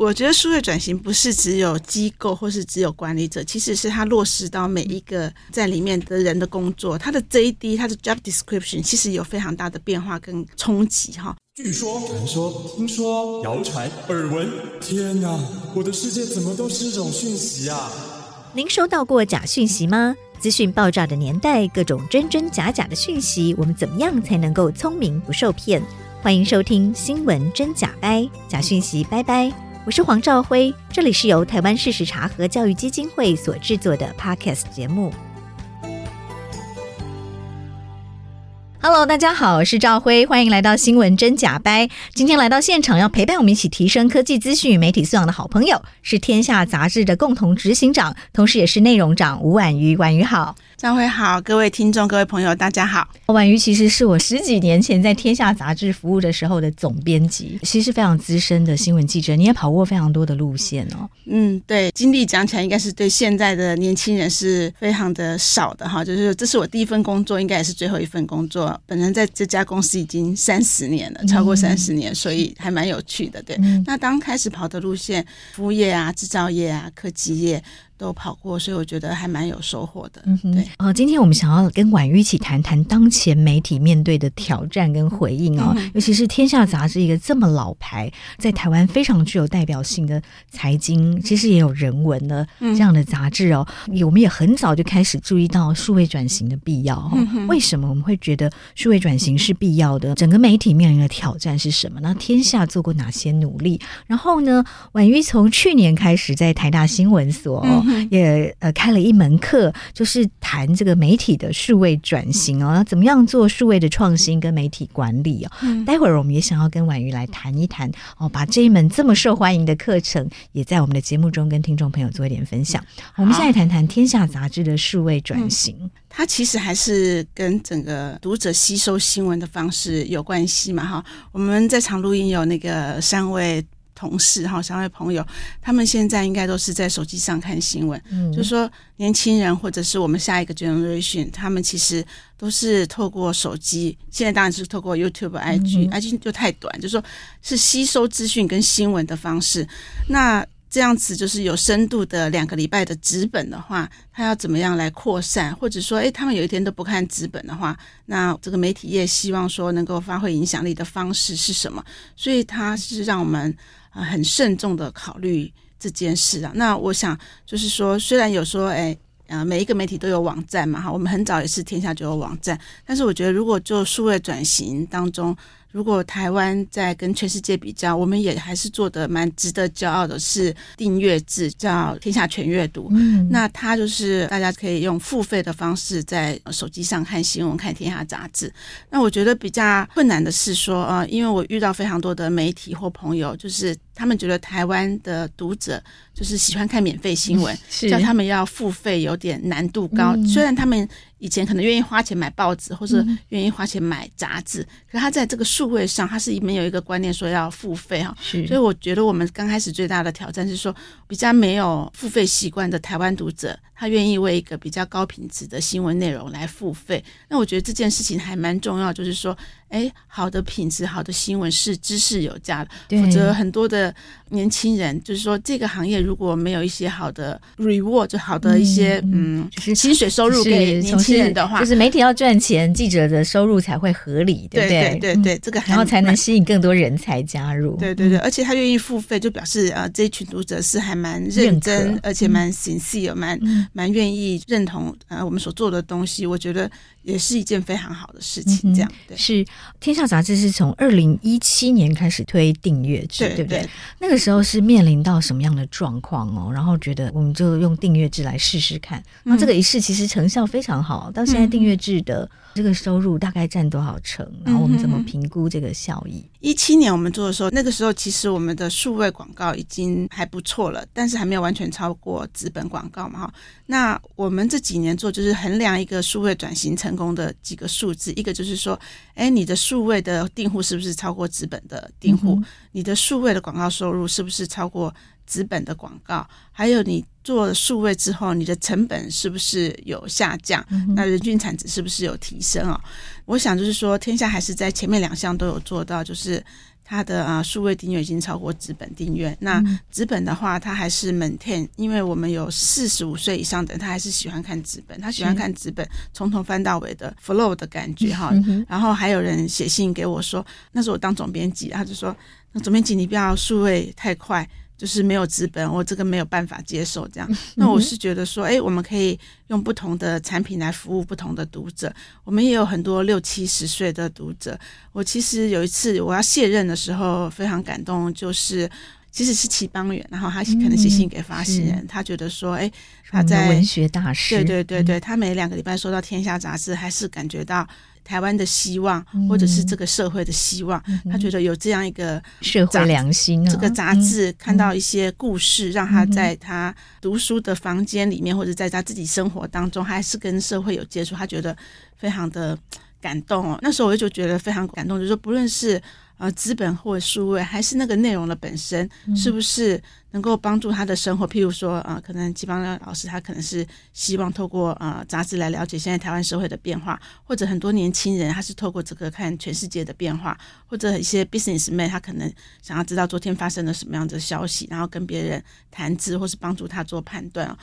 我觉得数位转型不是只有机构或是只有管理者，其实是它落实到每一个在里面的人的工作，它的 JD、它的 Job Description 其实有非常大的变化跟冲击哈。据说、传说、听说、谣传、耳闻，天哪，我的世界怎么都是这种讯息啊！您收到过假讯息吗？资讯爆炸的年代，各种真真假假的讯息，我们怎么样才能够聪明不受骗？欢迎收听《新闻真假掰》，假讯息拜拜。我是黄兆辉，这里是由台湾事实查核教育基金会所制作的 Podcast 节目。Hello，大家好，我是兆辉，欢迎来到新闻真假掰。今天来到现场要陪伴我们一起提升科技资讯与媒体素养的好朋友，是天下杂志的共同执行长，同时也是内容长吴婉瑜。婉瑜好，兆辉好，各位听众、各位朋友，大家好。婉瑜其实是我十几年前在天下杂志服务的时候的总编辑，其实是非常资深的新闻记者，你也跑过非常多的路线哦。嗯，对，经历讲起来应该是对现在的年轻人是非常的少的哈，就是这是我第一份工作，应该也是最后一份工作。本人在这家公司已经三十年了，超过三十年，所以还蛮有趣的。对，那刚开始跑的路线，服务业啊、制造业啊、科技业。都跑过，所以我觉得还蛮有收获的。嗯、对，呃，今天我们想要跟婉瑜一起谈谈当前媒体面对的挑战跟回应哦，嗯、尤其是《天下杂志》一个这么老牌，在台湾非常具有代表性的财经，其实也有人文的这样的杂志哦。嗯、我们也很早就开始注意到数位转型的必要哦。嗯、为什么我们会觉得数位转型是必要的？整个媒体面临的挑战是什么？那天下做过哪些努力？然后呢，婉瑜从去年开始在台大新闻所哦。也呃开了一门课，就是谈这个媒体的数位转型哦，怎么样做数位的创新跟媒体管理哦。嗯、待会儿我们也想要跟婉瑜来谈一谈哦，把这一门这么受欢迎的课程，也在我们的节目中跟听众朋友做一点分享。嗯、我们现在谈谈《天下杂志》的数位转型，嗯，它其实还是跟整个读者吸收新闻的方式有关系嘛哈。我们在场录音有那个三位。同事哈，三位朋友，他们现在应该都是在手机上看新闻。嗯，就说年轻人或者是我们下一个 generation，他们其实都是透过手机。现在当然是透过 YouTube、IG，IG、嗯、就太短，就是说是吸收资讯跟新闻的方式。那这样子就是有深度的两个礼拜的纸本的话，他要怎么样来扩散？或者说，诶，他们有一天都不看纸本的话，那这个媒体业希望说能够发挥影响力的方式是什么？所以他是让我们啊很慎重的考虑这件事啊。那我想就是说，虽然有说，诶，呃，每一个媒体都有网站嘛，哈，我们很早也是天下就有网站，但是我觉得如果就数位转型当中。如果台湾在跟全世界比较，我们也还是做的蛮值得骄傲的，是订阅制叫天下全阅读。嗯，那它就是大家可以用付费的方式在手机上看新闻、看天下杂志。那我觉得比较困难的是说，呃，因为我遇到非常多的媒体或朋友，就是他们觉得台湾的读者就是喜欢看免费新闻，是叫他们要付费有点难度高。嗯，虽然他们。以前可能愿意花钱买报纸，或是愿意花钱买杂志，嗯、可是他在这个数位上，他是没有一个观念说要付费哈。所以我觉得我们刚开始最大的挑战是说，比较没有付费习惯的台湾读者，他愿意为一个比较高品质的新闻内容来付费。那我觉得这件事情还蛮重要，就是说，哎，好的品质、好的新闻是知识有价的，否则很多的年轻人就是说，这个行业如果没有一些好的 reward，就好的一些嗯，嗯就是薪水收入给年轻。人的话，就是媒体要赚钱，记者的收入才会合理，对不对？对对对，这个然后才能吸引更多人才加入。对对对，而且他愿意付费，就表示啊，这一群读者是还蛮认真，而且蛮 sincere，蛮蛮愿意认同啊我们所做的东西。我觉得。也是一件非常好的事情，这样对。是《天下杂志》是从二零一七年开始推订阅制，对，对不对？那个时候是面临到什么样的状况哦？然后觉得我们就用订阅制来试试看。那这个一试其实成效非常好，到现在订阅制的这个收入大概占多少成？然后我们怎么评估这个效益？一七年我们做的时候，那个时候其实我们的数位广告已经还不错了，但是还没有完全超过纸本广告嘛哈。那我们这几年做就是衡量一个数位转型成功的几个数字，一个就是说，哎，你的数位的订户是不是超过资本的订户？嗯、你的数位的广告收入是不是超过资本的广告？还有你做数位之后，你的成本是不是有下降？嗯、那人均产值是不是有提升啊？我想就是说，天下还是在前面两项都有做到，就是。它的啊数位订阅已经超过纸本订阅。那纸本的话，它还是 maintain，因为我们有四十五岁以上的人，他还是喜欢看纸本，他喜欢看纸本从头翻到尾的 flow 的感觉哈。然后还有人写信给我说，那时候我当总编辑，他就说，那总编辑你不要数位太快。就是没有资本，我这个没有办法接受这样。那我是觉得说，哎，我们可以用不同的产品来服务不同的读者。我们也有很多六七十岁的读者。我其实有一次我要卸任的时候，非常感动，就是其实是齐邦媛，然后他可能写信给发行人，嗯、他觉得说，哎，他在文学大师，对对对对，他每两个礼拜收到《天下》杂志，还是感觉到。台湾的希望，或者是这个社会的希望，嗯、他觉得有这样一个社会良心、啊，这个杂志看到一些故事，嗯、让他在他读书的房间里面，或者在他自己生活当中，还是跟社会有接触，他觉得非常的感动哦。那时候我就觉得非常感动，就是说不论是。呃，资本或数位，还是那个内容的本身，是不是能够帮助他的生活？譬如说，啊、呃，可能基邦老师他可能是希望透过呃杂志来了解现在台湾社会的变化，或者很多年轻人他是透过这个看全世界的变化，或者一些 businessman 他可能想要知道昨天发生了什么样的消息，然后跟别人谈资，或是帮助他做判断。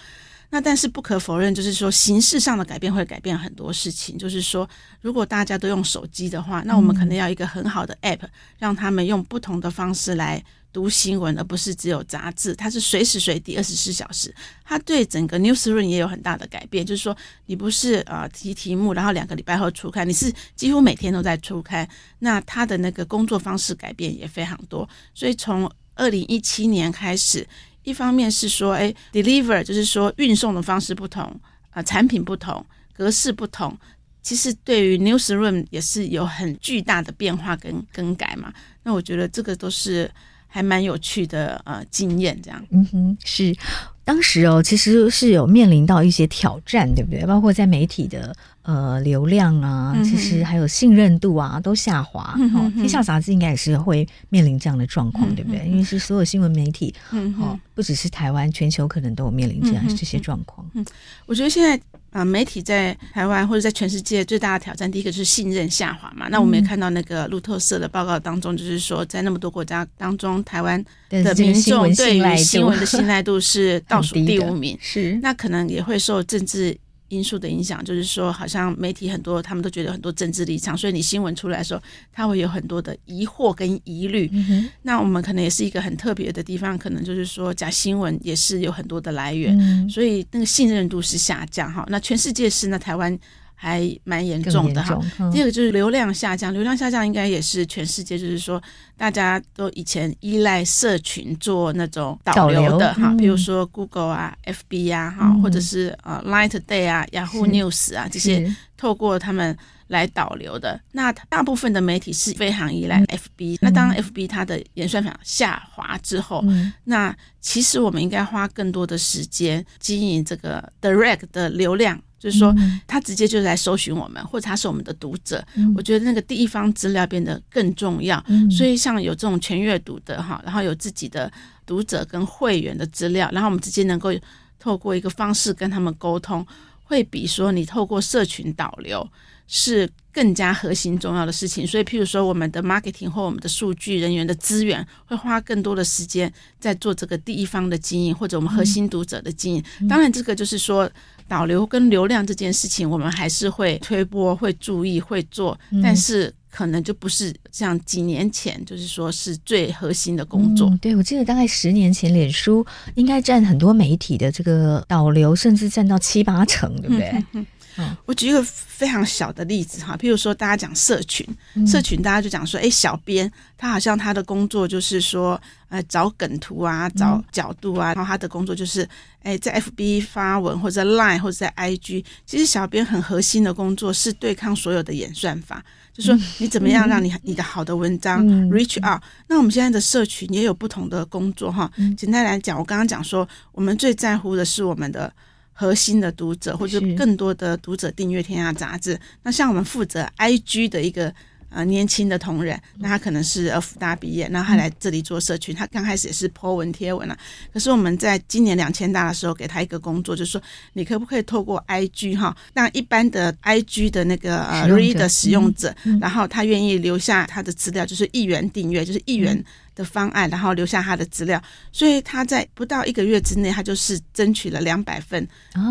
那但是不可否认，就是说形式上的改变会改变很多事情。就是说，如果大家都用手机的话，那我们可能要一个很好的 app，让他们用不同的方式来读新闻，而不是只有杂志。它是随时随地二十四小时，它对整个 newsroom 也有很大的改变。就是说，你不是呃提题目，然后两个礼拜后出刊，你是几乎每天都在出刊。那他的那个工作方式改变也非常多。所以从二零一七年开始。一方面是说，哎，deliver 就是说运送的方式不同，啊、呃，产品不同，格式不同，其实对于 newsroom 也是有很巨大的变化跟更改嘛。那我觉得这个都是还蛮有趣的呃经验，这样。嗯哼，是。当时哦，其实是有面临到一些挑战，对不对？包括在媒体的呃流量啊，嗯、其实还有信任度啊都下滑。嗯、哼哦，天下杂志应该也是会面临这样的状况，嗯、对不对？因为是所有新闻媒体，嗯哼，哦，不只是台湾，全球可能都有面临这样这些状况。嗯，我觉得现在。啊，媒体在台湾或者在全世界最大的挑战，第一个就是信任下滑嘛。那我们也看到那个路透社的报告当中，就是说在那么多国家当中，台湾的民众对于新闻的信赖度是倒数第五名。是，那可能也会受政治。因素的影响，就是说，好像媒体很多，他们都觉得很多政治立场，所以你新闻出来的时候，他会有很多的疑惑跟疑虑。嗯、那我们可能也是一个很特别的地方，可能就是说假新闻也是有很多的来源，嗯、所以那个信任度是下降哈。那全世界是那台湾。还蛮严重的哈。嗯、第二个就是流量下降，流量下降应该也是全世界，就是说大家都以前依赖社群做那种导流的哈，比、嗯、如说 Google 啊、FB 啊哈，嗯、或者是呃 Light Day 啊、Yahoo News 啊这些，透过他们来导流的。那大部分的媒体是非常依赖 FB、嗯。那当 FB 它的演算法下滑之后，嗯、那其实我们应该花更多的时间经营这个 Direct 的流量。就是说，他直接就是来搜寻我们，或者他是我们的读者。嗯、我觉得那个第一方资料变得更重要。嗯、所以，像有这种全阅读的哈，然后有自己的读者跟会员的资料，然后我们直接能够透过一个方式跟他们沟通，会比说你透过社群导流是更加核心重要的事情。所以，譬如说，我们的 marketing 或我们的数据人员的资源会花更多的时间在做这个第一方的经营，或者我们核心读者的经营。嗯、当然，这个就是说。导流跟流量这件事情，我们还是会推波、会注意、会做，但是可能就不是像几年前，就是说是最核心的工作。嗯、对，我记得大概十年前，脸书应该占很多媒体的这个导流，甚至占到七八成，对不对？嗯 嗯。我举一个非常小的例子哈，譬如说大家讲社群，社群大家就讲说，哎，小编他好像他的工作就是说，呃，找梗图啊，找角度啊，然后他的工作就是，哎，在 FB 发文或者在 Line 或者在 IG，其实小编很核心的工作是对抗所有的演算法，就说你怎么样让你 你的好的文章 reach out。那我们现在的社群也有不同的工作哈，简单来讲，我刚刚讲说，我们最在乎的是我们的。核心的读者或者更多的读者订阅天下杂志。那像我们负责 IG 的一个呃年轻的同仁，那他可能是呃福大毕业，然后他来这里做社群，他刚开始也是 po 文贴文啊。可是我们在今年两千大的时候，给他一个工作，就是说你可不可以透过 IG 哈，让一般的 IG 的那个呃 read 的使用者，然后他愿意留下他的资料，就是一元订阅，就是一元。的方案，然后留下他的资料，所以他在不到一个月之内，他就是争取了两百份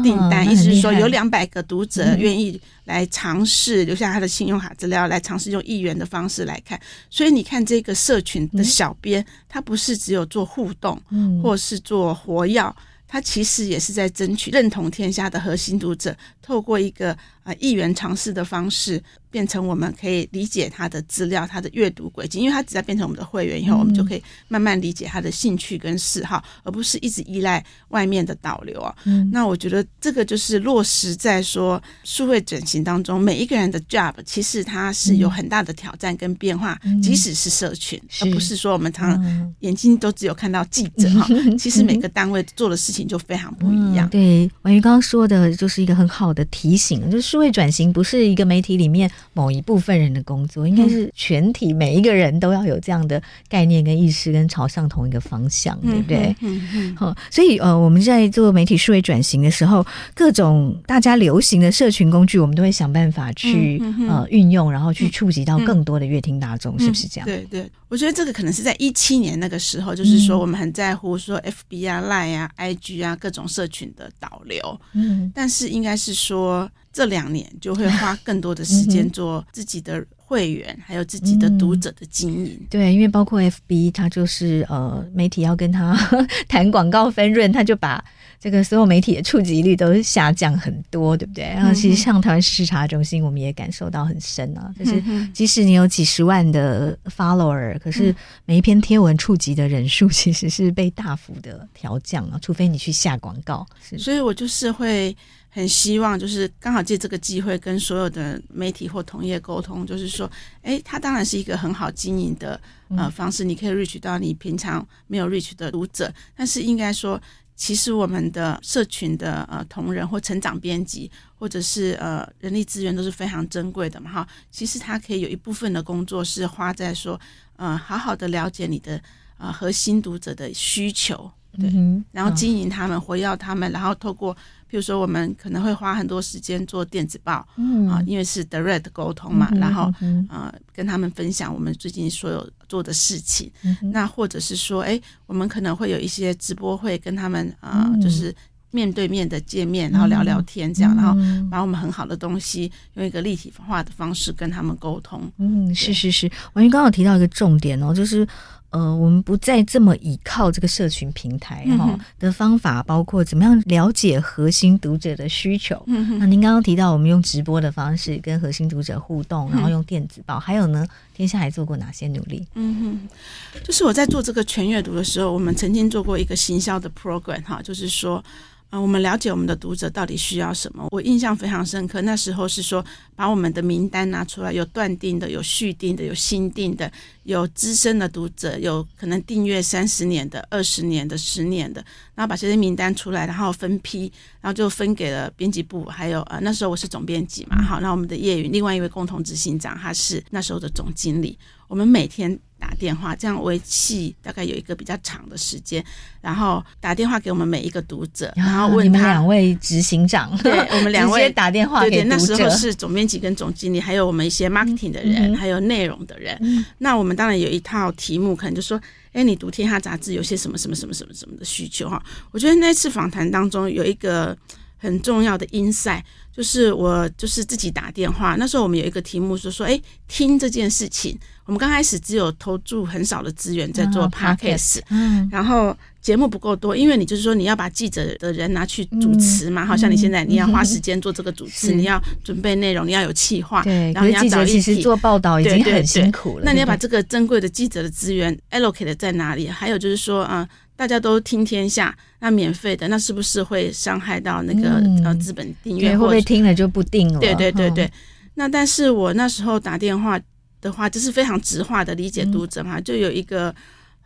订单，哦、意思是说有两百个读者愿意来尝试留下他的信用卡资料，嗯、来尝试用一元的方式来看。所以你看这个社群的小编，嗯、他不是只有做互动，嗯、或是做活跃，他其实也是在争取认同天下的核心读者，透过一个啊议员尝试的方式。变成我们可以理解他的资料，他的阅读轨迹，因为他只要变成我们的会员以后，嗯、我们就可以慢慢理解他的兴趣跟嗜好，而不是一直依赖外面的导流啊。嗯、那我觉得这个就是落实在说数位转型当中，每一个人的 job 其实它是有很大的挑战跟变化，嗯、即使是社群，而不是说我们常常眼睛都只有看到记者哈。嗯、其实每个单位做的事情就非常不一样。嗯、对，婉瑜刚刚说的就是一个很好的提醒，就是数位转型不是一个媒体里面。某一部分人的工作，应该是全体每一个人都要有这样的概念跟意识，跟朝向同一个方向，对不对？嗯嗯。好，所以呃，我们在做媒体数位转型的时候，各种大家流行的社群工具，我们都会想办法去呃运用，然后去触及到更多的乐听大众，是不是这样？对对，我觉得这个可能是在一七年那个时候，就是说我们很在乎说 FB 啊、Line 啊、IG 啊各种社群的导流，嗯，但是应该是说。这两年就会花更多的时间 做自己的会员，嗯、还有自己的读者的经营。对，因为包括 FB，它就是呃媒体要跟他 谈广告分润，他就把这个所有媒体的触及率都下降很多，对不对？然后其实像台湾视察中心，我们也感受到很深啊，就是即使你有几十万的 follower，可是每一篇贴文触及的人数其实是被大幅的调降啊，除非你去下广告。是，所以我就是会。很希望就是刚好借这个机会跟所有的媒体或同业沟通，就是说，哎，它当然是一个很好经营的呃方式，你可以 reach 到你平常没有 reach 的读者，但是应该说，其实我们的社群的呃同仁或成长编辑或者是呃人力资源都是非常珍贵的嘛哈，其实它可以有一部分的工作是花在说，呃，好好的了解你的呃核心读者的需求，对，然后经营他们，活跃他们，然后透过。譬如说，我们可能会花很多时间做电子报，嗯啊，因为是 direct 沟通嘛，嗯、然后呃，跟他们分享我们最近所有做的事情。嗯、那或者是说，哎，我们可能会有一些直播会跟他们啊，呃嗯、就是面对面的见面，然后聊聊天这样，嗯、然后把我们很好的东西用一个立体化的方式跟他们沟通。嗯，是是是，王云刚刚有提到一个重点哦，就是。呃，我们不再这么依靠这个社群平台哈的方法，包括怎么样了解核心读者的需求。那您刚刚提到我们用直播的方式跟核心读者互动，然后用电子报，还有呢，天下还做过哪些努力？嗯哼，就是我在做这个全阅读的时候，我们曾经做过一个行销的 program 哈，就是说。啊，我们了解我们的读者到底需要什么。我印象非常深刻，那时候是说把我们的名单拿出来，有断订的，有续订的，有新订的，有资深的读者，有可能订阅三十年的、二十年的、十年的，然后把这些名单出来，然后分批，然后就分给了编辑部，还有呃那时候我是总编辑嘛，好，那我们的叶云另外一位共同执行长，他是那时候的总经理，我们每天。打电话，这样为期大概有一个比较长的时间，然后打电话给我们每一个读者，然后问他，你们两位执行长，对，我们 两位打电话给那时候是总编辑跟总经理，还有我们一些 marketing 的人，嗯、还有内容的人。嗯、那我们当然有一套题目，可能就说，哎，你读天下杂志有些什么什么什么什么什么的需求哈？我觉得那次访谈当中有一个很重要的 insight，就是我就是自己打电话，那时候我们有一个题目是说，哎，听这件事情。我们刚开始只有投注很少的资源在做 podcast，嗯，然后节目不够多，因为你就是说你要把记者的人拿去主持嘛，好像你现在你要花时间做这个主持，你要准备内容，你要有企划，对，然后你要找一些做报道已经很辛苦了，那你要把这个珍贵的记者的资源 allocate 在哪里？还有就是说，啊，大家都听天下，那免费的，那是不是会伤害到那个呃资本订阅？会不会听了就不订了？对对对对，那但是我那时候打电话。的话，就是非常直化的理解读者嘛，就有一个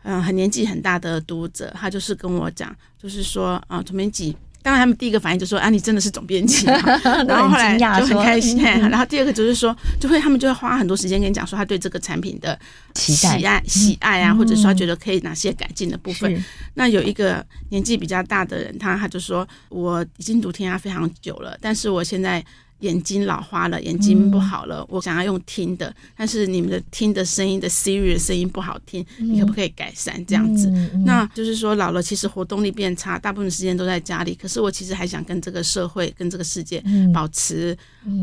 嗯很年纪很大的读者，他就是跟我讲，就是说啊，陈编辑，当然他们第一个反应就说啊，你真的是总编辑，然后后来就很开心。然后第二个就是说，就会他们就会花很多时间跟你讲说他对这个产品的喜爱、喜爱啊，或者说他觉得可以哪些改进的部分。那有一个年纪比较大的人，他他就说，我已经读天涯非常久了，但是我现在。眼睛老花了，眼睛不好了，嗯、我想要用听的，但是你们的听的声音的 Siri 的声音不好听，嗯、你可不可以改善这样子？那就是说老了，其实活动力变差，大部分时间都在家里。可是我其实还想跟这个社会、跟这个世界保持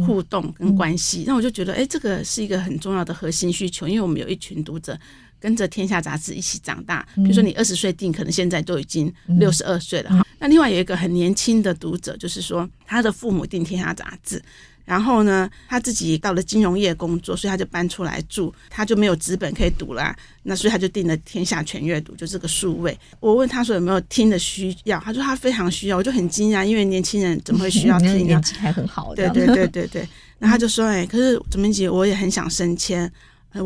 互动跟关系。那、我就觉得，哎，这个是一个很重要的核心需求，因为我们有一群读者。跟着天下杂志一起长大，比如说你二十岁订，可能现在都已经六十二岁了哈。那另外有一个很年轻的读者，就是说他的父母订天下杂志，然后呢他自己到了金融业工作，所以他就搬出来住，他就没有纸本可以读啦。那所以他就订了天下全阅读，就这个数位。我问他说有没有听的需要，他说他非常需要，我就很惊讶，因为年轻人怎么会需要 听呢？年纪还很好，对对对对对。那 他就说，哎，可是总编辑，我也很想升迁。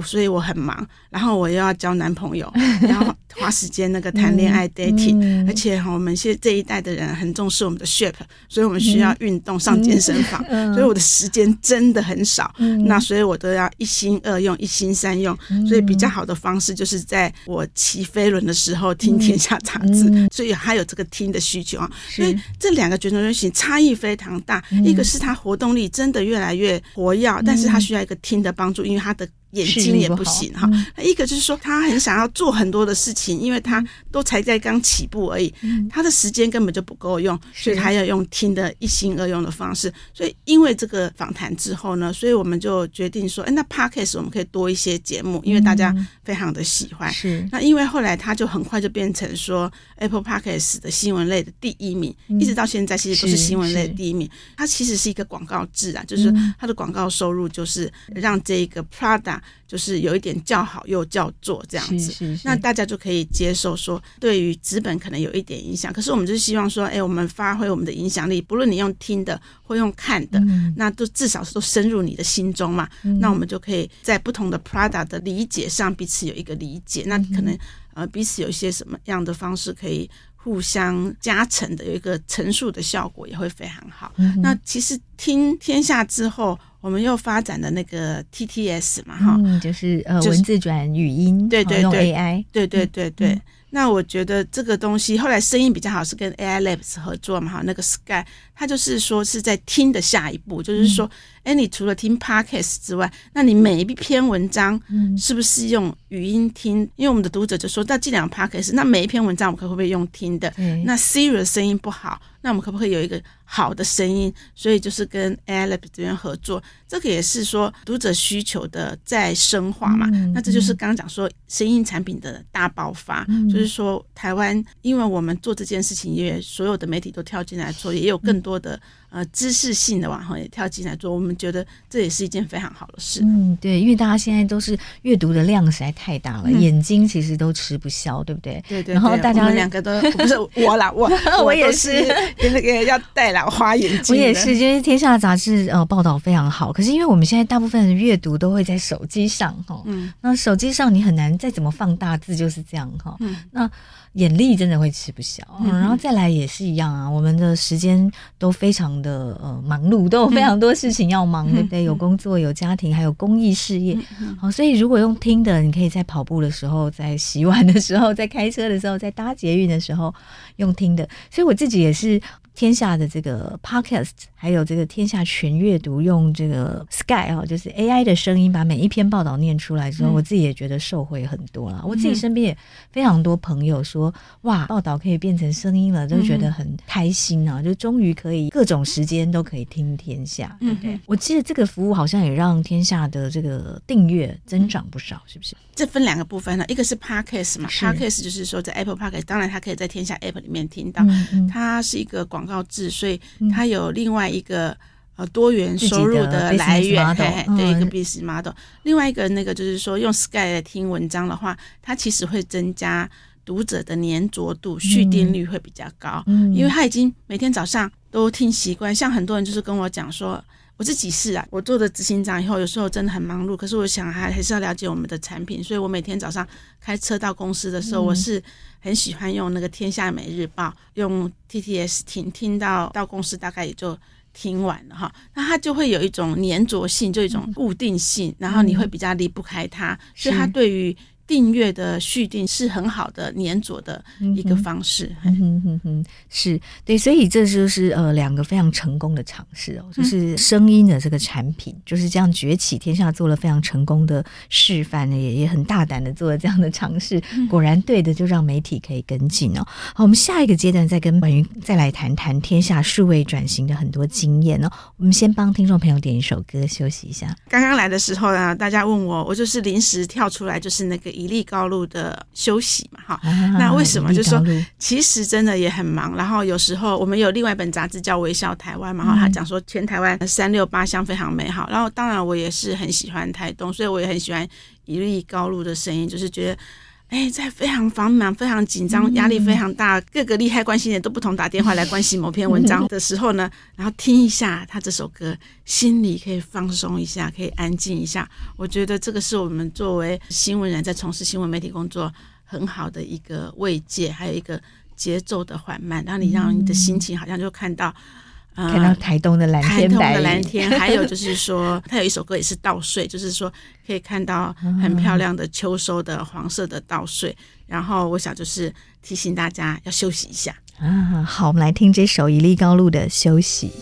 所以我很忙，然后我又要交男朋友，然后花时间那个谈恋爱 dating，、嗯嗯、而且哈，我们现在这一代的人很重视我们的 shape，所以我们需要运动上健身房，嗯、所以我的时间真的很少。嗯、那所以我都要一心二用，一心三用。嗯、所以比较好的方式就是在我骑飞轮的时候听天下杂志，嗯、所以还有这个听的需求啊。所以这两个卷轴人群差异非常大，嗯、一个是他活动力真的越来越活跃，嗯、但是他需要一个听的帮助，因为他的。眼睛也不行哈，那一个就是说他很想要做很多的事情，因为他都才在刚起步而已，他的时间根本就不够用，所以他要用听的一心二用的方式。所以因为这个访谈之后呢，所以我们就决定说，哎，那 Podcast 我们可以多一些节目，因为大家非常的喜欢。是，那因为后来他就很快就变成说 Apple Podcast 的新闻类的第一名，一直到现在其实都是新闻类的第一名。它其实是一个广告制啊，就是它的广告收入就是让这个 Prada。就是有一点叫好又叫座这样子，那大家就可以接受说，对于资本可能有一点影响，可是我们就希望说，哎，我们发挥我们的影响力，不论你用听的或用看的，那都至少是都深入你的心中嘛。那我们就可以在不同的 Prada 的理解上彼此有一个理解，那可能呃彼此有一些什么样的方式可以互相加成的，有一个陈述的效果也会非常好。那其实听天下之后。我们又发展的那个 TTS 嘛，哈、嗯，就是呃文字转语音，对对对，AI，对对对对。嗯、那我觉得这个东西后来声音比较好，是跟 AI Labs 合作嘛，哈，那个 Sky，它就是说是在听的下一步，就是说，哎、嗯，你除了听 Podcast 之外，那你每一篇文章是不是用语音听？嗯、因为我们的读者就说，那既然 Podcast，那每一篇文章我们可不可以用听的？嗯、那 Siri 的声音不好。那我们可不可以有一个好的声音？所以就是跟 Lab 这边合作，这个也是说读者需求的再深化嘛。嗯、那这就是刚刚讲说声音产品的大爆发，嗯、就是说台湾，因为我们做这件事情，因为所有的媒体都跳进来做，也有更多的。呃，知识性的网红也跳进来做，我们觉得这也是一件非常好的事。嗯，对，因为大家现在都是阅读的量实在太大了，嗯、眼睛其实都吃不消，对不对？对，对对。然后大家两个都不是我啦，我 我也是那个要戴老花眼睛。我也是，因为天下杂志呃报道非常好，可是因为我们现在大部分的阅读都会在手机上哈，嗯，那手机上你很难再怎么放大字，就是这样哈，嗯，那。眼力真的会吃不消，嗯，然后再来也是一样啊。我们的时间都非常的呃忙碌，都有非常多事情要忙，对不对？有工作，有家庭，还有公益事业。好，所以如果用听的，你可以在跑步的时候，在洗碗的时候，在开车的时候，在搭捷运的时候用听的。所以我自己也是。天下的这个 podcast，还有这个天下全阅读，用这个 Sky 啊，就是 AI 的声音，把每一篇报道念出来之后，嗯、我自己也觉得受惠很多了。嗯、我自己身边也非常多朋友说，哇，报道可以变成声音了，都觉得很开心啊！嗯、就终于可以各种时间都可以听天下？嗯、我记得这个服务好像也让天下的这个订阅增长不少，是不是？这分两个部分呢，一个是 podcast 嘛，podcast 就是说在 Apple Podcast，当然它可以在天下 App 里面听到，嗯嗯、它是一个广告制，所以它有另外一个呃多元收入的来源，对一个 business model。另外一个那个就是说用 Sky 来听文章的话，它其实会增加读者的粘着度，续订率会比较高，嗯、因为他已经每天早上都听习惯，像很多人就是跟我讲说。我自己是啊，我做的执行长以后，有时候真的很忙碌，可是我想还还是要了解我们的产品，所以我每天早上开车到公司的时候，嗯、我是很喜欢用那个《天下每日报》，用 TTS 听听到到公司大概也就听完了哈，那它就会有一种粘着性，就一种固定性，嗯、然后你会比较离不开它，所以它对于。订阅的续订是很好的黏着的一个方式，嗯哼哼哼，是对，所以这就是呃两个非常成功的尝试哦，就是声音的这个产品就是这样崛起，天下做了非常成功的示范，也也很大胆的做了这样的尝试，果然对的，就让媒体可以跟进哦。好，我们下一个阶段再跟婉云再来谈谈天下数位转型的很多经验哦。我们先帮听众朋友点一首歌休息一下。刚刚来的时候呢，大家问我，我就是临时跳出来，就是那个。以利高露的休息嘛，哈，那为什么？就是说，其实真的也很忙。然后有时候我们有另外一本杂志叫《微笑台湾》嘛，哈，他讲说全台湾三六八乡非常美好。然后当然我也是很喜欢台东，所以我也很喜欢一粒高露的声音，就是觉得。哎，在非常繁忙、非常紧张、压力非常大，各个利害关系人都不同打电话来关心某篇文章的时候呢，然后听一下他这首歌，心里可以放松一下，可以安静一下。我觉得这个是我们作为新闻人在从事新闻媒体工作很好的一个慰藉，还有一个节奏的缓慢，让你让你的心情好像就看到。看到台东的蓝天白云，台东的蓝天，还有就是说，他有一首歌也是稻穗，就是说可以看到很漂亮的秋收的黄色的稻穗。然后我想就是提醒大家要休息一下啊。好，我们来听这首以利高露的休息。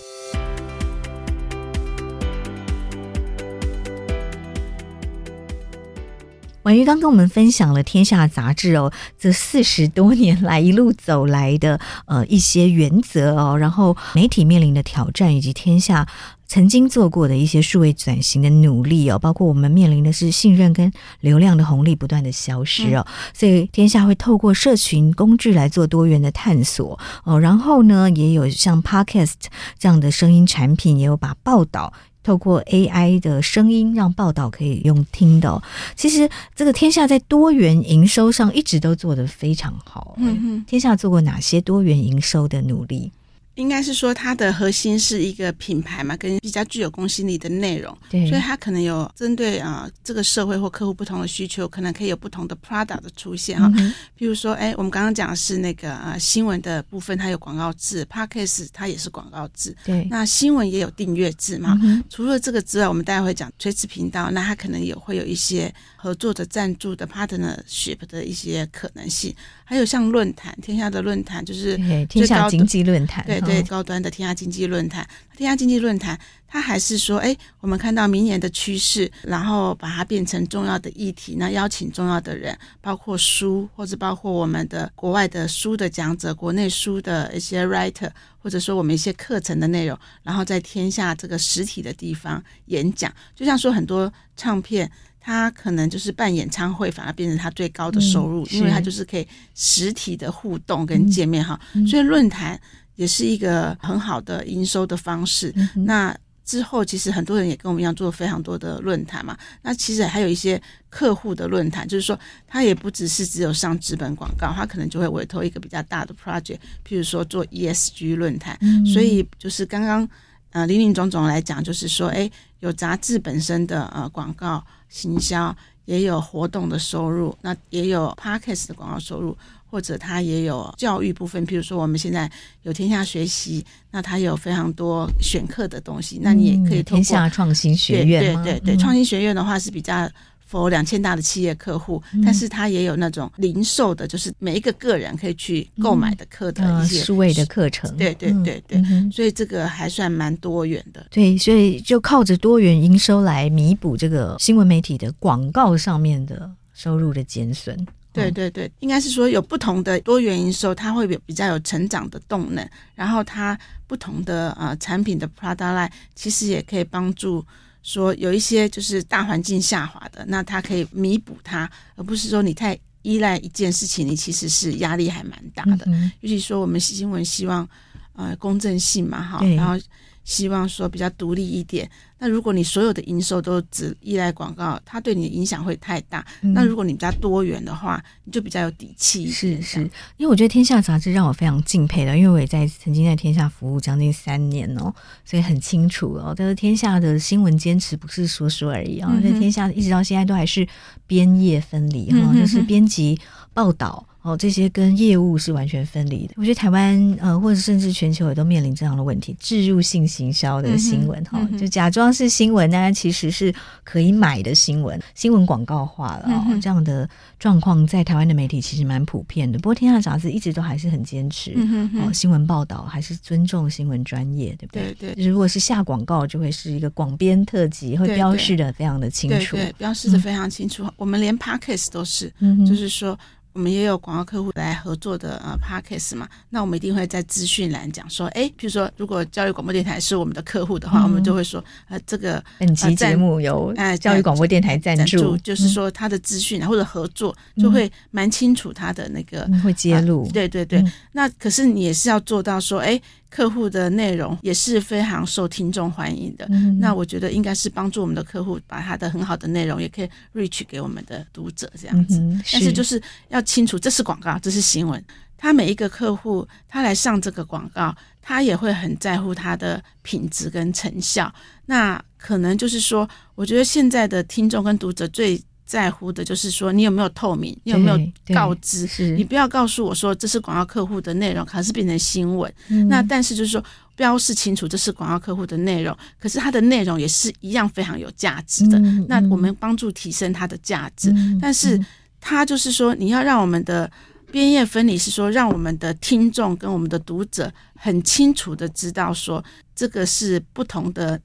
婉瑜刚跟我们分享了《天下》杂志哦，这四十多年来一路走来的呃一些原则哦，然后媒体面临的挑战，以及天下曾经做过的一些数位转型的努力哦，包括我们面临的是信任跟流量的红利不断的消失哦，所以天下会透过社群工具来做多元的探索哦，然后呢，也有像 Podcast 这样的声音产品，也有把报道。透过 AI 的声音，让报道可以用听的。其实，这个天下在多元营收上一直都做得非常好。嗯哼，天下做过哪些多元营收的努力？应该是说，它的核心是一个品牌嘛，跟比较具有公信力的内容，对，所以它可能有针对啊、呃、这个社会或客户不同的需求，可能可以有不同的 product 的出现哈。比、嗯、如说，哎，我们刚刚讲的是那个呃新闻的部分，它有广告制 p a d k a s 它也是广告制，对。那新闻也有订阅制嘛、嗯？除了这个之外，我们待会会讲垂直频道，那它可能也会有一些合作的赞助的 partnership 的一些可能性，还有像论坛，天下的论坛就是天下经济论坛，对。对高端的天下经济论坛，天下经济论坛，它还是说，哎，我们看到明年的趋势，然后把它变成重要的议题，那邀请重要的人，包括书，或者包括我们的国外的书的讲者，国内书的一些 writer，或者说我们一些课程的内容，然后在天下这个实体的地方演讲，就像说很多唱片。他可能就是办演唱会，反而变成他最高的收入，嗯、因为他就是可以实体的互动跟见面哈、嗯。所以论坛也是一个很好的营收的方式、嗯。那之后其实很多人也跟我们一样做非常多的论坛嘛。那其实还有一些客户的论坛，就是说他也不只是只有上纸本广告，他可能就会委托一个比较大的 project，譬如说做 ESG 论坛、嗯。所以就是刚刚呃林林总总来讲，就是说哎，有杂志本身的呃广告。行销也有活动的收入，那也有 Podcast 的广告收入，或者它也有教育部分。譬如说，我们现在有天下学习，那它有非常多选课的东西，那你也可以通过天下创新学院。对对对，对，创新学院的话是比较。For 两千大的企业客户，但是它也有那种零售的，就是每一个个人可以去购买的课的一些数位的课程。对对对对，所以这个还算蛮多元的。对，所以就靠着多元营收来弥补这个新闻媒体的广告上面的收入的减损。对对对，应该是说有不同的多元营收，它会有比较有成长的动能，然后它不同的呃产品的 product line 其实也可以帮助。说有一些就是大环境下滑的，那它可以弥补它，而不是说你太依赖一件事情，你其实是压力还蛮大的。嗯、尤其说我们新闻希望呃公正性嘛，哈，然后希望说比较独立一点。那如果你所有的营收都只依赖广告，它对你的影响会太大。嗯、那如果你比较多元的话，你就比较有底气。是是，因为我觉得天下杂志让我非常敬佩的，因为我也在曾经在天下服务将近三年哦，所以很清楚哦。但是天下的新闻坚持不是说说而已啊，在、嗯、天下一直到现在都还是编业分离哈、嗯，就是编辑报道。哦，这些跟业务是完全分离的。我觉得台湾呃，或者甚至全球也都面临这样的问题：置入性行销的新闻，哈、嗯，就假装是新闻，但其实是可以买的新闻，新闻广告化了。哦，这样的状况在台湾的媒体其实蛮普遍的。不过，天下杂志一直都还是很坚持，哦，新闻报道还是尊重新闻专业，对不对？对对。如果是下广告，就会是一个广编特辑，会标示的非常的清楚，对，对，标示的非常清楚。嗯、我们连 Podcast 都是，嗯、就是说。我们也有广告客户来合作的呃 Parkes 嘛，那我们一定会在资讯栏讲说，哎，比如说如果教育广播电台是我们的客户的话，嗯、我们就会说，呃，这个本期节目由哎教育广播电台赞助，赞助就是说他的资讯或者合作就会蛮清楚他的那个、嗯、会揭露，呃、对对对、嗯。那可是你也是要做到说，哎。客户的内容也是非常受听众欢迎的，嗯，那我觉得应该是帮助我们的客户把他的很好的内容也可以 reach 给我们的读者这样子，嗯。但是就是要清楚，这是广告，这是新闻。他每一个客户他来上这个广告，他也会很在乎他的品质跟成效。那可能就是说，我觉得现在的听众跟读者最。在乎的就是说，你有没有透明，你有没有告知？你不要告诉我说这是广告客户的内容，可是变成新闻，嗯。那但是就是说，标示清楚这是广告客户的内容，可是它的内容也是一样非常有价值的。嗯、那我们帮助提升它的价值，嗯，但是它就是说，你要让我们的边页分离，是说让我们的听众跟我们的读者很清楚的知道说，这个是不同的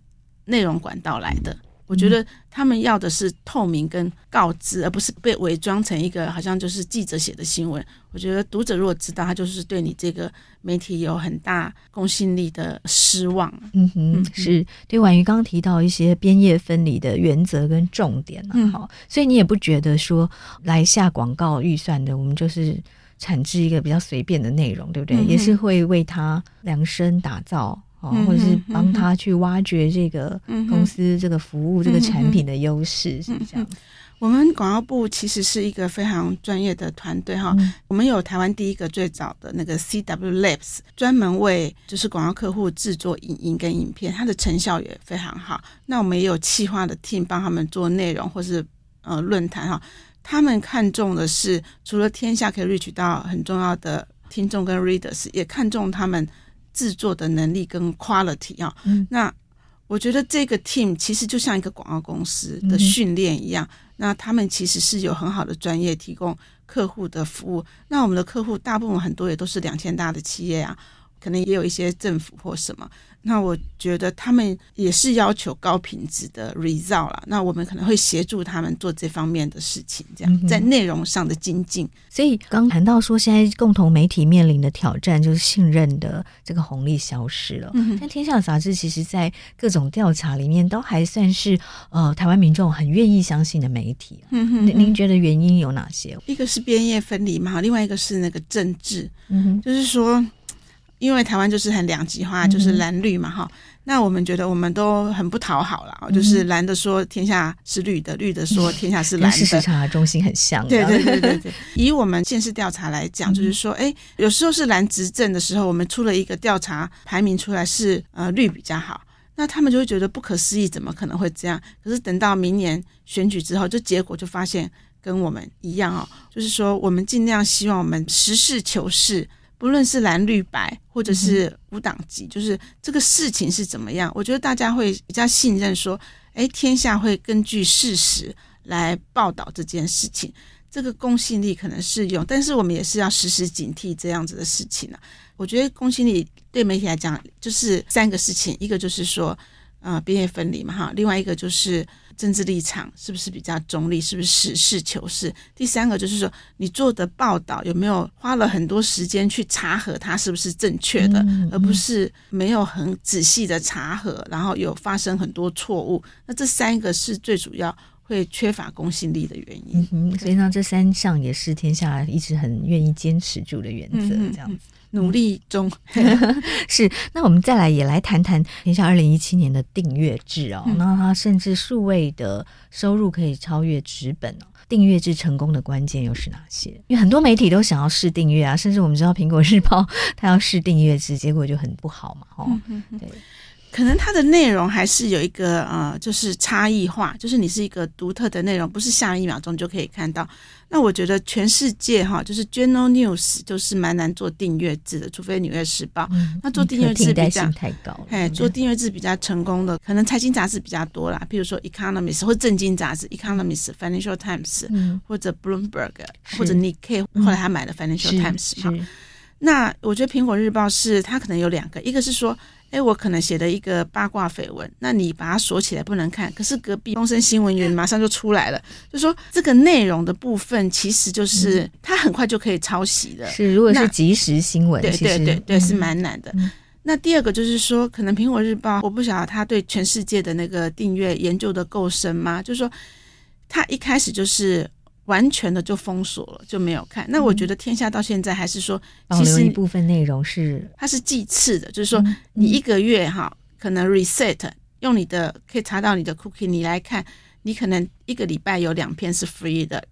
内容管道来的。我觉得他们要的是透明跟告知，而不是被伪装成一个好像就是记者写的新闻。我觉得读者如果知道，他就是对你这个媒体有很大公信力的失望。嗯哼，是对。婉瑜刚刚提到一些编页分离的原则跟重点好、所以你也不觉得说来下广告预算的，我们就是产制一个比较随便的内容，对不对？嗯、也是会为他量身打造。或者是帮他去挖掘这个公司、这个服务、这个产品的优势，是这样。我们广告部其实是一个非常专业的团队哈。我们有台湾第一个最早的那个 CW Labs，专门为就是广告客户制作影音跟影片，它的成效也非常好。那我们也有企划的 team 帮他们做内容或是呃论坛哈。他们看重的是除了天下可以 reach 到很重要的听众跟 readers，也看重他们。制作的能力跟 quality 啊、嗯，那我觉得这个 team 其实就像一个广告公司的训练一样、嗯，那他们其实是有很好的专业提供客户的服务。那我们的客户大部分很多也都是两千大的企业啊，可能也有一些政府或什么。那我觉得他们也是要求高品质的 result 啦。那我们可能会协助他们做这方面的事情，这样在内容上的精进。所以刚谈到说，现在共同媒体面临的挑战就是信任的这个红利消失了。嗯，但天下杂志其实，在各种调查里面，都还算是呃台湾民众很愿意相信的媒体。嗯哼，您觉得原因有哪些？一个是编业分离嘛，另外一个是那个政治。嗯哼，就是说。因为台湾就是很两极化，就是蓝绿嘛，哈、嗯。那我们觉得我们都很不讨好了、嗯，就是蓝的说天下是绿的，绿的说天下是蓝的。事实上，中心很像。对对对对对。以我们县市调查来讲，就是说，哎、嗯，有时候是蓝执政的时候，我们出了一个调查排名出来是呃绿比较好，那他们就会觉得不可思议，怎么可能会这样？可是等到明年选举之后，就结果就发现跟我们一样哦，就是说我们尽量希望我们实事求是。不论是蓝绿白，或者是无党籍，就是这个事情是怎么样，我觉得大家会比较信任，说，哎，天下会根据事实来报道这件事情，这个公信力可能适用，但是我们也是要时时警惕这样子的事情呢、啊。我觉得公信力对媒体来讲，就是三个事情，一个就是说，呃，边业分离嘛，哈，另外一个就是。政治立场是不是比较中立？是不是实事求是？第三个就是说，你做的报道有没有花了很多时间去查核它是不是正确的，嗯嗯、而不是没有很仔细的查核，然后有发生很多错误。那这三个是最主要会缺乏公信力的原因。嗯、所以呢，这三项也是天下一直很愿意坚持住的原则，这样子。努力中。是，那我们再来也来谈谈天下二零一七年的订阅制哦，那、嗯、它甚至数位的收入可以超越纸本哦。订阅制成功的关键又是哪些？因为很多媒体都想要试订阅啊，甚至我们知道苹果日报它要试订阅制，结果就很不好嘛，哦，嗯、对。可能它的内容还是有一个呃，就是差异化，就是你是一个独特的内容，不是下一秒钟就可以看到。那我觉得全世界哈，就是 General News 就是蛮难做订阅制的，除非纽约时报。嗯、那做订阅制比较太高，哎，做订阅制比较成功的，可能财经杂志比较多啦，譬如说 Economist 或政经杂志，Economist、Financial Times，、嗯、或者 Bloomberg 或者 Nikkei，后来他买了 Financial Times 哈。那我觉得苹果日报是它可能有两个，一个是说。哎，我可能写了一个八卦绯闻，那你把它锁起来不能看。可是隔壁东森新闻云马上就出来了，就说这个内容的部分其实就是它很快就可以抄袭的。是，如果是即时新闻，对对对对，嗯、是蛮难的。嗯、那第二个就是说，可能苹果日报，我不晓得他对全世界的那个订阅研究的够深吗？就是说，他一开始就是。完全的就封锁了，就没有看。那我觉得天下到现在还是说，其实一部分内容是它是计次的，就是说你一个月哈，可能 reset 用你的可以查到你的 cookie，你来看，你可能一个礼拜有两篇是 free 的。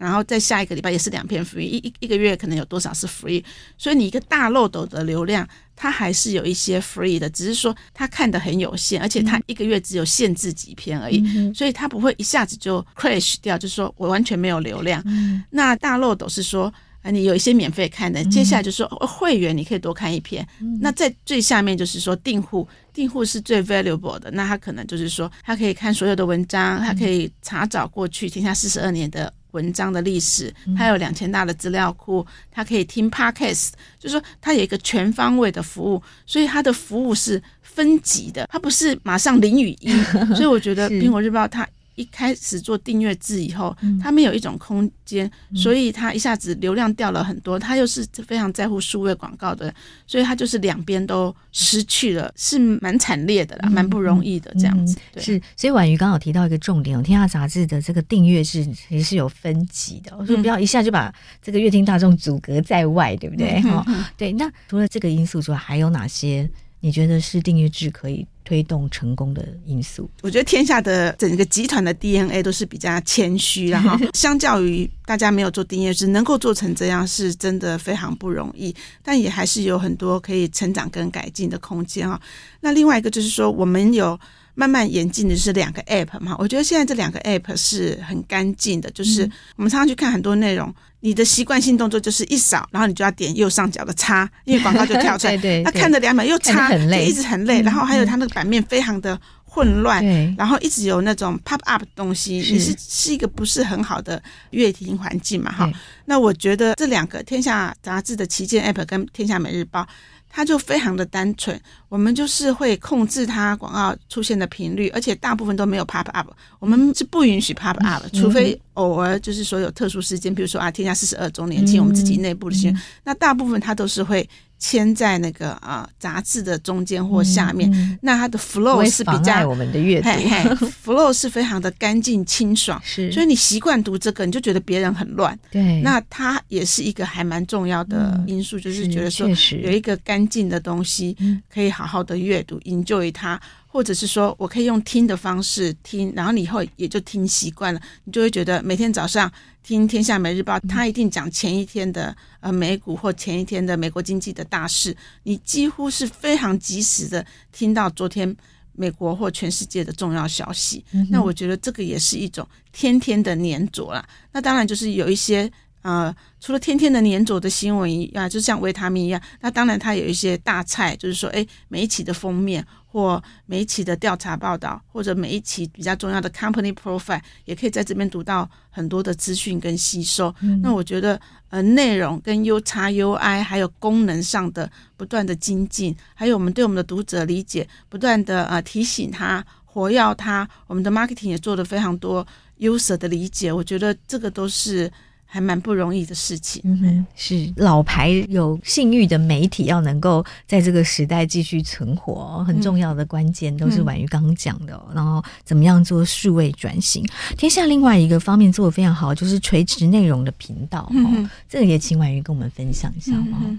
然后再下一个礼拜也是两篇 free，一一一个月可能有多少是 free，所以你一个大漏斗的流量，它还是有一些 free 的，只是说它看的很有限，而且它一个月只有限制几篇而已，嗯、所以它不会一下子就 crash 掉，就是说我完全没有流量。嗯、那大漏斗是说啊，你有一些免费看的，接下来就是说会员你可以多看一篇。嗯、那在最下面就是说订户，订户是最 valuable 的，那他可能就是说他可以看所有的文章，他可以查找过去天下四十二年的。文章的历史，它有两千大的资料库，它可以听 podcast，就是说它有一个全方位的服务，所以它的服务是分级的，它不是马上零与一，所以我觉得苹果日报它。一开始做订阅制以后，他没有一种空间，嗯、所以他一下子流量掉了很多。他又是非常在乎数位广告的，所以他就是两边都失去了，是蛮惨烈的啦，蛮不容易的这样子。对是，所以婉瑜刚好提到一个重点哦，天下杂志的这个订阅制其实是有分级的，我说不要一下就把这个乐听大众阻隔在外，对不对？哈、嗯，对。那除了这个因素之外，还有哪些？你觉得是订阅制可以推动成功的因素？我觉得天下的整个集团的 DNA 都是比较谦虚，然后 相较于大家没有做订阅制，能够做成这样是真的非常不容易，但也还是有很多可以成长跟改进的空间啊。那另外一个就是说，我们有。慢慢演进的是两个 app 嘛，我觉得现在这两个 app 是很干净的，就是我们常常去看很多内容，你的习惯性动作就是一扫，然后你就要点右上角的叉，因为广告就跳出来，对对，那看了两秒又叉，很累，就一直很累，然后还有它那个版面非常的混乱，然后一直有那种 pop up 的东西，你是是一个不是很好的阅听环境嘛，哈，那我觉得这两个天下杂志的旗舰 app 跟天下每日报。它就非常的单纯，我们就是会控制它广告出现的频率，而且大部分都没有 pop up，我们是不允许 pop up，除非偶尔就是说有特殊时间，比如说啊，天下四十二周年庆，我们自己内部的新闻，那大部分它都是会。签在那个啊杂志的中间或下面，嗯、那它的 flow 是比较我们的阅读，flow 是非常的干净清爽，是，所以你习惯读这个，你就觉得别人很乱，对，那它也是一个还蛮重要的因素，嗯、就是觉得说有一个干净的东西可以好好的阅读，enjoy 它。或者是说我可以用听的方式听，然后你以后也就听习惯了，你就会觉得每天早上听《天下每日报》，他一定讲前一天的呃美股或前一天的美国经济的大事，你几乎是非常及时的听到昨天美国或全世界的重要消息。嗯、那我觉得这个也是一种天天的黏着啦。那当然就是有一些呃，除了天天的黏着的新闻一样，就像维他命一样，那当然它有一些大菜，就是说，哎，每一期的封面。或每一期的调查报道，或者每一期比较重要的 company profile，也可以在这边读到很多的资讯跟吸收。嗯、那我觉得，呃，内容跟 UX UI 还有功能上的不断的精进，还有我们对我们的读者理解，不断的呃提醒他、活跃他，我们的 marketing 也做了非常多 user 的理解。我觉得这个都是。还蛮不容易的事情，嗯，是老牌有信誉的媒体要能够在这个时代继续存活，很重要的关键都是婉瑜刚刚讲的。嗯、然后怎么样做数位转型？天下另外一个方面做的非常好，就是垂直内容的频道。嗯哼，这个也请婉瑜跟我们分享一下吗？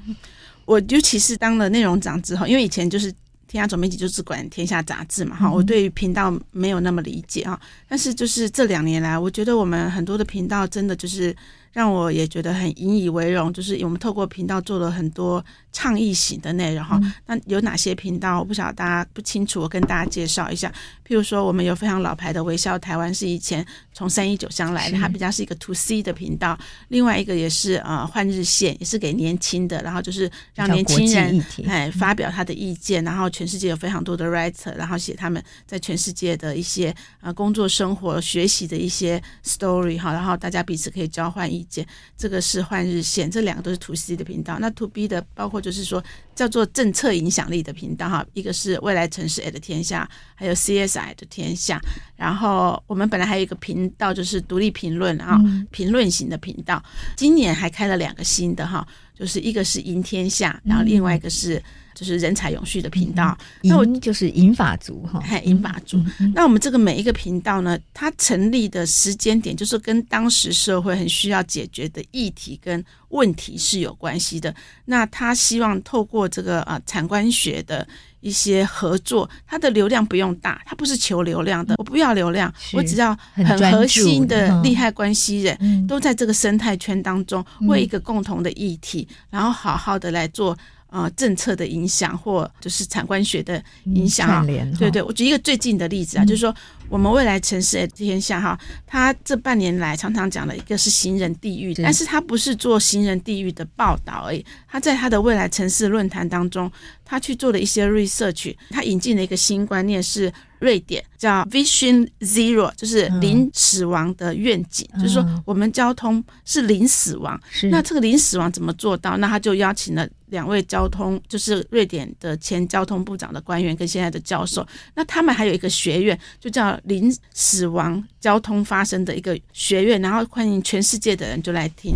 我尤其是当了内容长之后，因为以前就是天下总编辑就只管天下杂志嘛，哈、嗯，我对于频道没有那么理解啊。但是就是这两年来，我觉得我们很多的频道真的就是。让我也觉得很引以为荣，就是我们透过频道做了很多倡议型的内容哈。那有哪些频道？我不晓得大家不清楚，我跟大家介绍一下。譬如说，我们有非常老牌的微笑台湾，是以前从三一九乡来的，它比较是一个 to C 的频道。另外一个也是呃换日线，也是给年轻的，然后就是让年轻人哎发表他的意见，然后全世界有非常多的 writer，然后写他们在全世界的一些呃工作、生活、学习的一些 story 哈，然后大家彼此可以交换意。意见，这个是换日线，这两个都是 to C 的频道。那 to B 的包括就是说叫做政策影响力的频道哈，一个是未来城市 at 天下，还有 CSI 的天下。然后我们本来还有一个频道就是独立评论啊，评论型的频道。今年还开了两个新的哈，就是一个是赢天下，然后另外一个是。就是人才永续的频道，嗯、那我就是银发族哈，嗨，银发族。那我们这个每一个频道呢，它成立的时间点，就是跟当时社会很需要解决的议题跟问题是有关系的。那他希望透过这个啊产官学的一些合作，它的流量不用大，它不是求流量的，我不要流量，我只要很核心的利害关系人都在这个生态圈当中，为一个共同的议题，然后好好的来做。啊、呃，政策的影响或就是产官学的影响啊，嗯、对对，我举一个最近的例子啊，嗯、就是说我们未来城市天下哈，他这半年来常常讲的一个是行人地狱，但是他不是做行人地狱的报道而已，他在他的未来城市论坛当中，他去做了一些 research，他引进了一个新观念是。瑞典叫 Vision Zero，就是零死亡的愿景，嗯、就是说我们交通是零死亡。是那这个零死亡怎么做到？那他就邀请了两位交通，就是瑞典的前交通部长的官员跟现在的教授。那他们还有一个学院，就叫零死亡交通发生的一个学院，然后欢迎全世界的人就来听。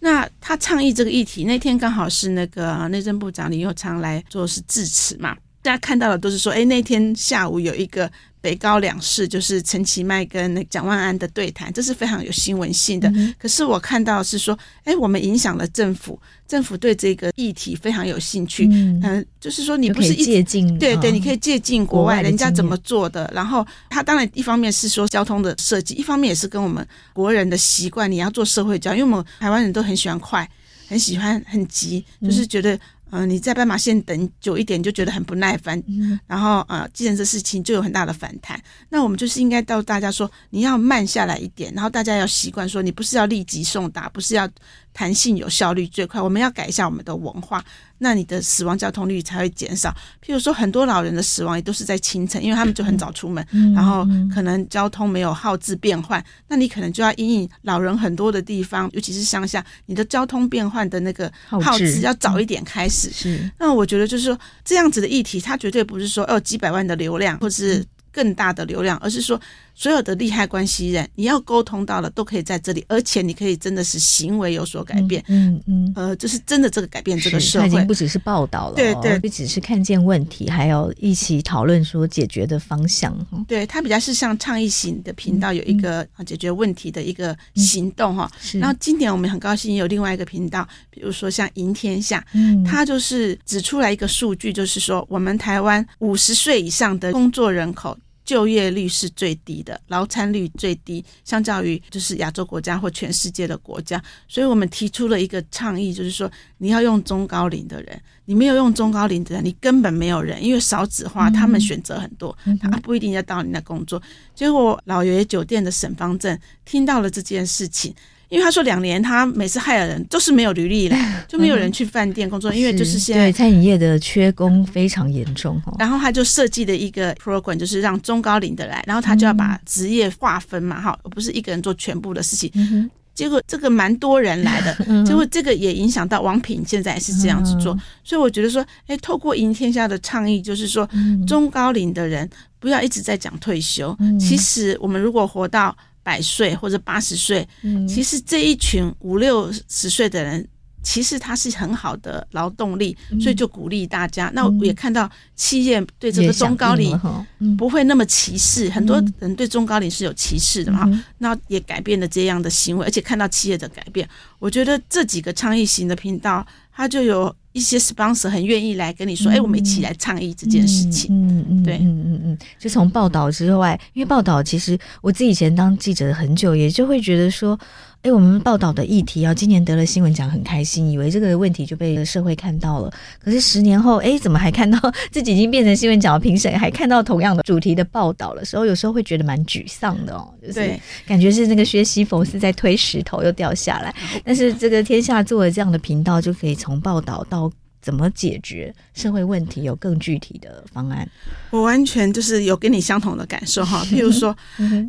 那他倡议这个议题，那天刚好是那个内政部长林佑昌来做是致辞嘛。大家看到的都是说，哎，那天下午有一个北高两市，就是陈其迈跟那蒋万安的对谈，这是非常有新闻性的。嗯、可是我看到是说，哎，我们影响了政府，政府对这个议题非常有兴趣。嗯、呃，就是说你不是一对对，你可以借鉴国外人家怎么做的。然后他当然一方面是说交通的设计，一方面也是跟我们国人的习惯，你要做社会交，因为我们台湾人都很喜欢快，很喜欢很急，就是觉得。嗯、呃，你在斑马线等久一点就觉得很不耐烦，嗯、然后呃，计程车事情就有很大的反弹。那我们就是应该告诉大家说，你要慢下来一点，然后大家要习惯说，你不是要立即送达，不是要。弹性有效率最快，我们要改一下我们的文化，那你的死亡交通率才会减少。譬如说，很多老人的死亡也都是在清晨，因为他们就很早出门，嗯、然后可能交通没有号志变换，那你可能就要因应老人很多的地方，尤其是乡下，你的交通变换的那个号志要早一点开始。是，那我觉得就是说这样子的议题，它绝对不是说哦几百万的流量，或是。更大的流量，而是说所有的利害关系人，你要沟通到了，都可以在这里，而且你可以真的是行为有所改变，嗯嗯，嗯呃，就是真的这个改变这个社会，已经不只是报道了，对对，不只是看见问题，还要一起讨论说解决的方向。对，它比较是像倡议型的频道，有一个解决问题的一个行动哈。嗯嗯、然后今年我们很高兴有另外一个频道，比如说像赢天下，嗯，它就是指出来一个数据，就是说我们台湾五十岁以上的工作人口。就业率是最低的，劳参率最低，相较于就是亚洲国家或全世界的国家，所以我们提出了一个倡议，就是说你要用中高龄的人，你没有用中高龄的人，你根本没有人，因为少子化，他们选择很多，嗯、他不一定要到你那工作。结果老爷酒店的沈方正听到了这件事情。因为他说两年他每次害了人都是没有履历了，就没有人去饭店工作，嗯、因为就是现在对餐饮业的缺工非常严重哈。然后他就设计的一个 program，就是让中高龄的来，然后他就要把职业划分嘛哈，而不是一个人做全部的事情。嗯、结果这个蛮多人来的，结果这个也影响到王品现在也是这样子做，嗯、所以我觉得说，哎，透过赢天下的倡议，就是说中高龄的人不要一直在讲退休，嗯、其实我们如果活到。百岁或者八十岁，嗯，其实这一群五六十岁的人，其实他是很好的劳动力，嗯、所以就鼓励大家。嗯、那我也看到企业对这个中高龄不会那么歧视，嗯、很多人对中高龄是有歧视的嘛，嗯、那也改变了这样的行为，而且看到企业的改变。我觉得这几个倡议型的频道。他就有一些 sponsor 很愿意来跟你说，哎、嗯，我们一起来倡议这件事情。嗯嗯，对，嗯嗯嗯，就从报道之外，因为报道其实我自己以前当记者很久，也就会觉得说。哎，我们报道的议题啊，今年得了新闻奖，很开心，以为这个问题就被社会看到了。可是十年后，哎，怎么还看到自己已经变成新闻奖的评审，还看到同样的主题的报道的时候，有时候会觉得蛮沮丧的哦。就是感觉是那个薛西弗斯在推石头又掉下来。但是这个天下做了这样的频道，就可以从报道到。怎么解决社会问题？有更具体的方案？我完全就是有跟你相同的感受哈。譬如说，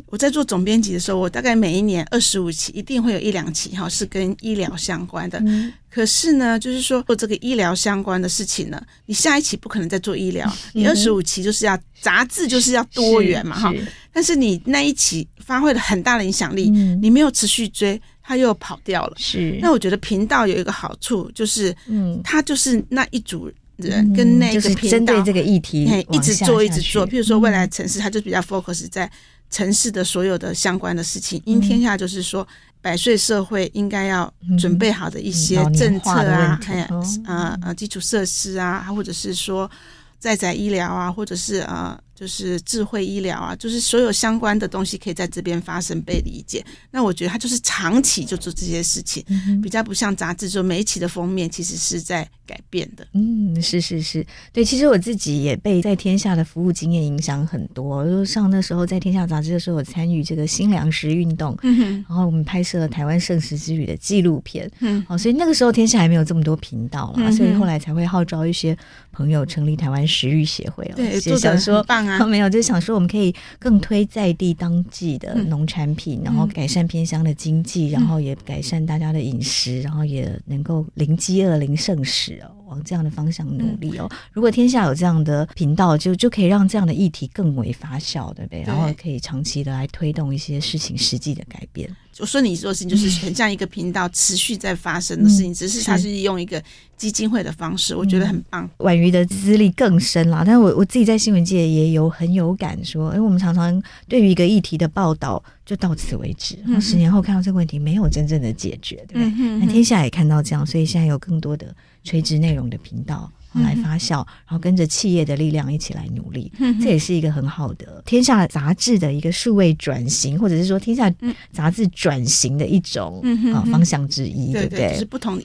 我在做总编辑的时候，我大概每一年二十五期，一定会有一两期哈是跟医疗相关的。可是呢，就是说做这个医疗相关的事情呢，你下一期不可能再做医疗，你二十五期就是要杂志就是要多元嘛哈。但是你那一期发挥了很大的影响力，你没有持续追。他又跑掉了，是。那我觉得频道有一个好处，就是，嗯，他就是那一组人跟那个频道针对这个议题一直做一直做。譬如说未来城市，他就比较 focus 在城市的所有的相关的事情。因天下就是说，百岁社会应该要准备好的一些政策啊，还有呃呃基础设施啊，或者是说在宅医疗啊，或者是呃。就是智慧医疗啊，就是所有相关的东西可以在这边发生被理解。那我觉得他就是长期就做这些事情，嗯、比较不像杂志，就每一期的封面其实是在改变的。嗯，是是是，对。其实我自己也被在天下的服务经验影响很多。就像那时候在天下杂志的时候，我参与这个新粮食运动，嗯，然后我们拍摄了台湾圣食之旅的纪录片，嗯，哦，所以那个时候天下还没有这么多频道嘛，嗯，所以后来才会号召一些朋友成立台湾食育协会，对，做得很棒。没有，就是想说我们可以更推在地当季的农产品，嗯、然后改善偏乡的经济，嗯、然后也改善大家的饮食，然后也能够零饥饿、零剩食哦，往这样的方向努力哦。嗯、如果天下有这样的频道，就就可以让这样的议题更为发酵，对不对？对，然后可以长期的来推动一些事情实际的改变。我说你做的事情就是很像一个 频道持续在发生的事情，嗯、只是它是用一个基金会的方式，嗯、我觉得很棒。婉瑜的资历更深了，但是我我自己在新闻界也有很有感说，哎，我们常常对于一个议题的报道就到此为止，然后十年后看到这个问题没有真正的解决，对不对？那、嗯、天下也看到这样，所以现在有更多的垂直内容的频道。来发酵，然后跟着企业的力量一起来努力，嗯、这也是一个很好的天下杂志的一个数位转型，或者是说天下杂志转型的一种、嗯、啊方向之一，对不对？就是不同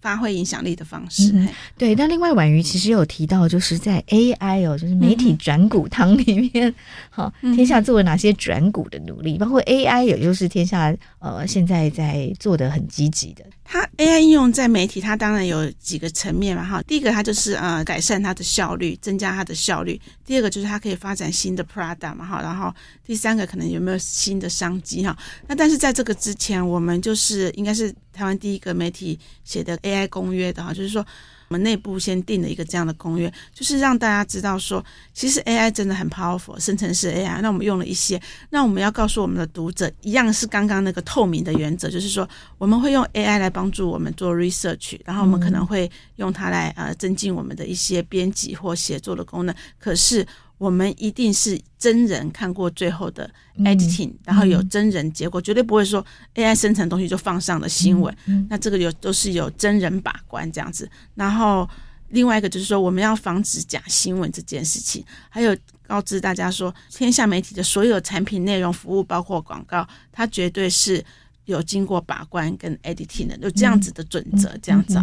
发挥影响力的方式。嗯、对，那另外婉瑜其实有提到，就是在 AI 哦，就是媒体转股汤里面，好、嗯，天下做了哪些转股的努力？包括 AI，也就是天下呃现在在做的很积极的。它 AI 应用在媒体，它当然有几个层面嘛，哈。第一个，它就是呃改善它的效率，增加它的效率；第二个，就是它可以发展新的 product 嘛，哈。然后第三个，可能有没有新的商机哈？那但是在这个之前，我们就是应该是台湾第一个媒体写的 AI 公约的哈，就是说。我们内部先定了一个这样的公约，就是让大家知道说，其实 AI 真的很 powerful，生成式 AI。那我们用了一些，那我们要告诉我们的读者，一样是刚刚那个透明的原则，就是说我们会用 AI 来帮助我们做 research，然后我们可能会用它来呃增进我们的一些编辑或写作的功能，可是。我们一定是真人看过最后的 editing，、嗯、然后有真人结果，嗯、绝对不会说 AI 生成东西就放上了新闻。那这个有都是有真人把关这样子。然后另外一个就是说，我们要防止假新闻这件事情，还有告知大家说，天下媒体的所有产品内容、服务，包括广告，它绝对是有经过把关跟 editing 的，有这样子的准则这样子。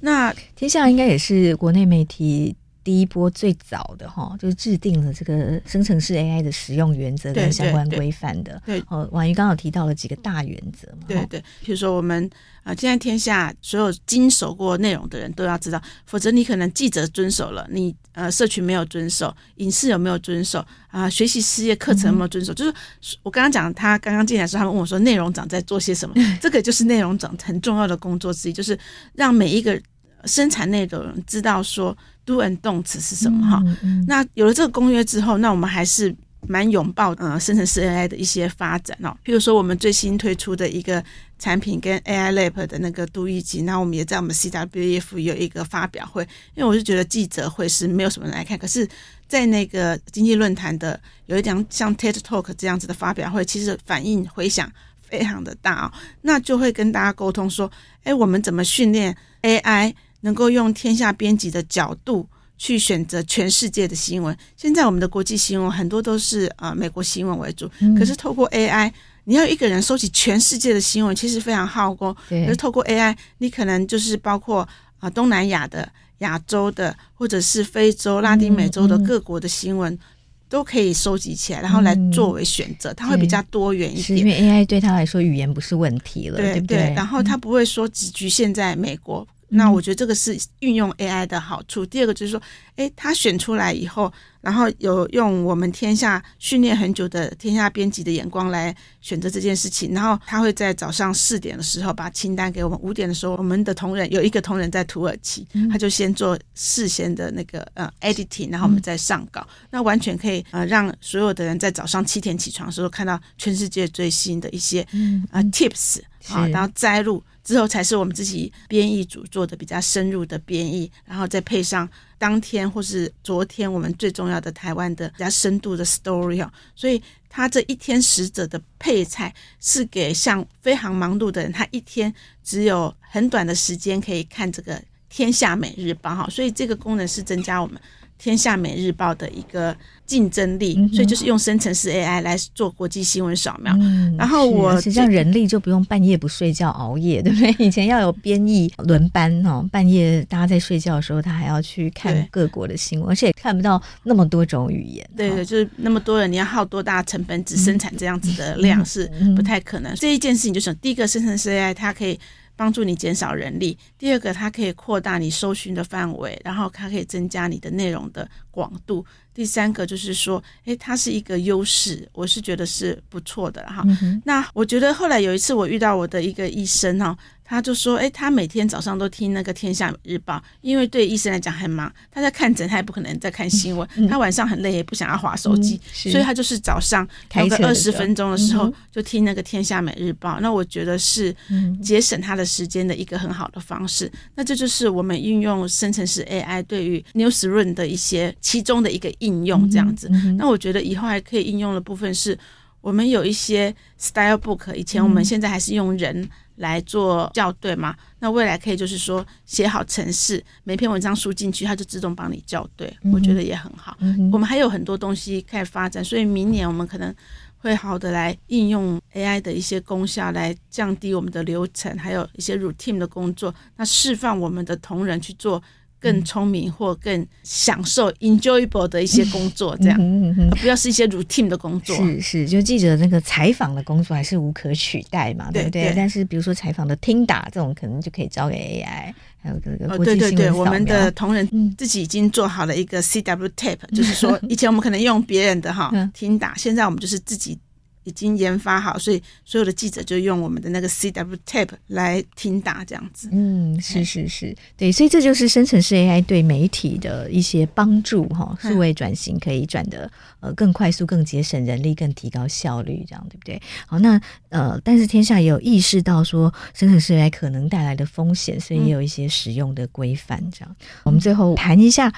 那天下应该也是国内媒体。第一波最早的哈，就是制定了这个生成式 AI 的使用原则跟相关规范的。对，哦，婉瑜刚好提到了几个大原则嘛。对对，比如说我们啊，现在天下所有经手过内容的人都要知道，否则你可能记者遵守了，你呃社群没有遵守，影视有没有遵守啊？学习事业课程有没有遵守？嗯、就是我刚刚讲，他刚刚进来的时候，他们问我说，内容长在做些什么？这个就是内容长很重要的工作之一，就是让每一个生产内容的人知道说。Do and don't 是什么哈？嗯嗯、那有了这个公约之后，那我们还是蛮拥抱呃生成式 AI 的一些发展哦。譬如说，我们最新推出的一个产品跟 AI Lab 的那个读译机，那我们也在我们 CWF 有一个发表会。因为我是觉得记者会是没有什么人来看，可是，在那个经济论坛的有一点像 TED Talk 这样子的发表会，其实反应回响非常的大哦。那就会跟大家沟通说，哎，我们怎么训练 AI？能够用天下编辑的角度去选择全世界的新闻。现在我们的国际新闻很多都是啊、呃、美国新闻为主，嗯、可是透过 AI，你要一个人收集全世界的新闻，其实非常耗工。对可是透过 AI，你可能就是包括啊、呃、东南亚的、亚洲的，或者是非洲、拉丁美洲的各国的新闻。嗯嗯都可以收集起来，然后来作为选择，嗯、它会比较多元一点。因为 AI 对他来说语言不是问题了，对，对不对？然后他不会说只局限在美国。那我觉得这个是运用 AI 的好处。第二个就是说，诶，他选出来以后，然后有用我们天下训练很久的天下编辑的眼光来选择这件事情。然后他会在早上四点的时候把清单给我们，五点的时候，我们的同仁有一个同仁在土耳其，他就先做事先的那个呃 editing，然后我们再上稿。那完全可以呃让所有的人在早上七点起床的时候看到全世界最新的一些啊、呃、tips 啊，然后摘录。之后才是我们自己编译组做的比较深入的编译，然后再配上当天或是昨天我们最重要的台湾的比较深度的 story 哦，所以他这一天使者的配菜是给像非常忙碌的人，他一天只有很短的时间可以看这个《天下每日报》哈，所以这个功能是增加我们。天下每日报的一个竞争力，所以就是用生成式 AI 来做国际新闻扫描。嗯、然后我实际上人力就不用半夜不睡觉熬夜，对不对？以前要有编译轮班哦，半夜大家在睡觉的时候，他还要去看各国的新闻，而且也看不到那么多种语言。对对，就是那么多人，你要耗多大成本只生产这样子的量是不太可能。这一件事情就是第一个生成式 AI，它可以。帮助你减少人力。第二个，它可以扩大你搜寻的范围，然后它可以增加你的内容的广度。第三个就是说，诶，它是一个优势，我是觉得是不错的哈。嗯、那我觉得后来有一次我遇到我的一个医生哈。他就说：“哎，他每天早上都听那个《天下日报》，因为对医生来讲很忙，他在看诊，他也不可能在看新闻。嗯、他晚上很累，也不想要滑手机，嗯、所以他就是早上有个二十分钟的时候就听那个《天下每日报》。那我觉得是节省他的时间的一个很好的方式。那这就是我们运用生成式 AI 对于 Newsroom 的一些其中的一个应用，这样子。那我觉得以后还可以应用的部分是，我们有一些 Style Book，以前我们现在还是用人。”来做校对嘛？那未来可以就是说写好程式，每篇文章输进去，它就自动帮你校对，嗯、我觉得也很好。嗯、我们还有很多东西可以发展，所以明年我们可能会好好的来应用 AI 的一些功效，来降低我们的流程，还有一些 routine 的工作，那释放我们的同仁去做。更聪明或更享受 enjoyable 的一些工作，这样，嗯嗯嗯、不要是一些 routine 的工作。是是，就记者那个采访的工作还是无可取代嘛，对不对？但是比如说采访的听打这种，可能就可以交给 AI，还有这个国际新闻扫描。哦，对对对，我们的同仁自己已经做好了一个 CW tape，、嗯、就是说以前我们可能用别人的哈听打，现在我们就是自己。已经研发好，所以所有的记者就用我们的那个 CW tape 来听打这样子。嗯，是是是，对，所以这就是生成式 AI 对媒体的一些帮助哈，数位转型可以转的呃更快速、更节省人力、更提高效率，这样对不对？好，那呃，但是天下也有意识到说生成式 AI 可能带来的风险，所以也有一些使用的规范。这样，嗯、我们最后谈一下。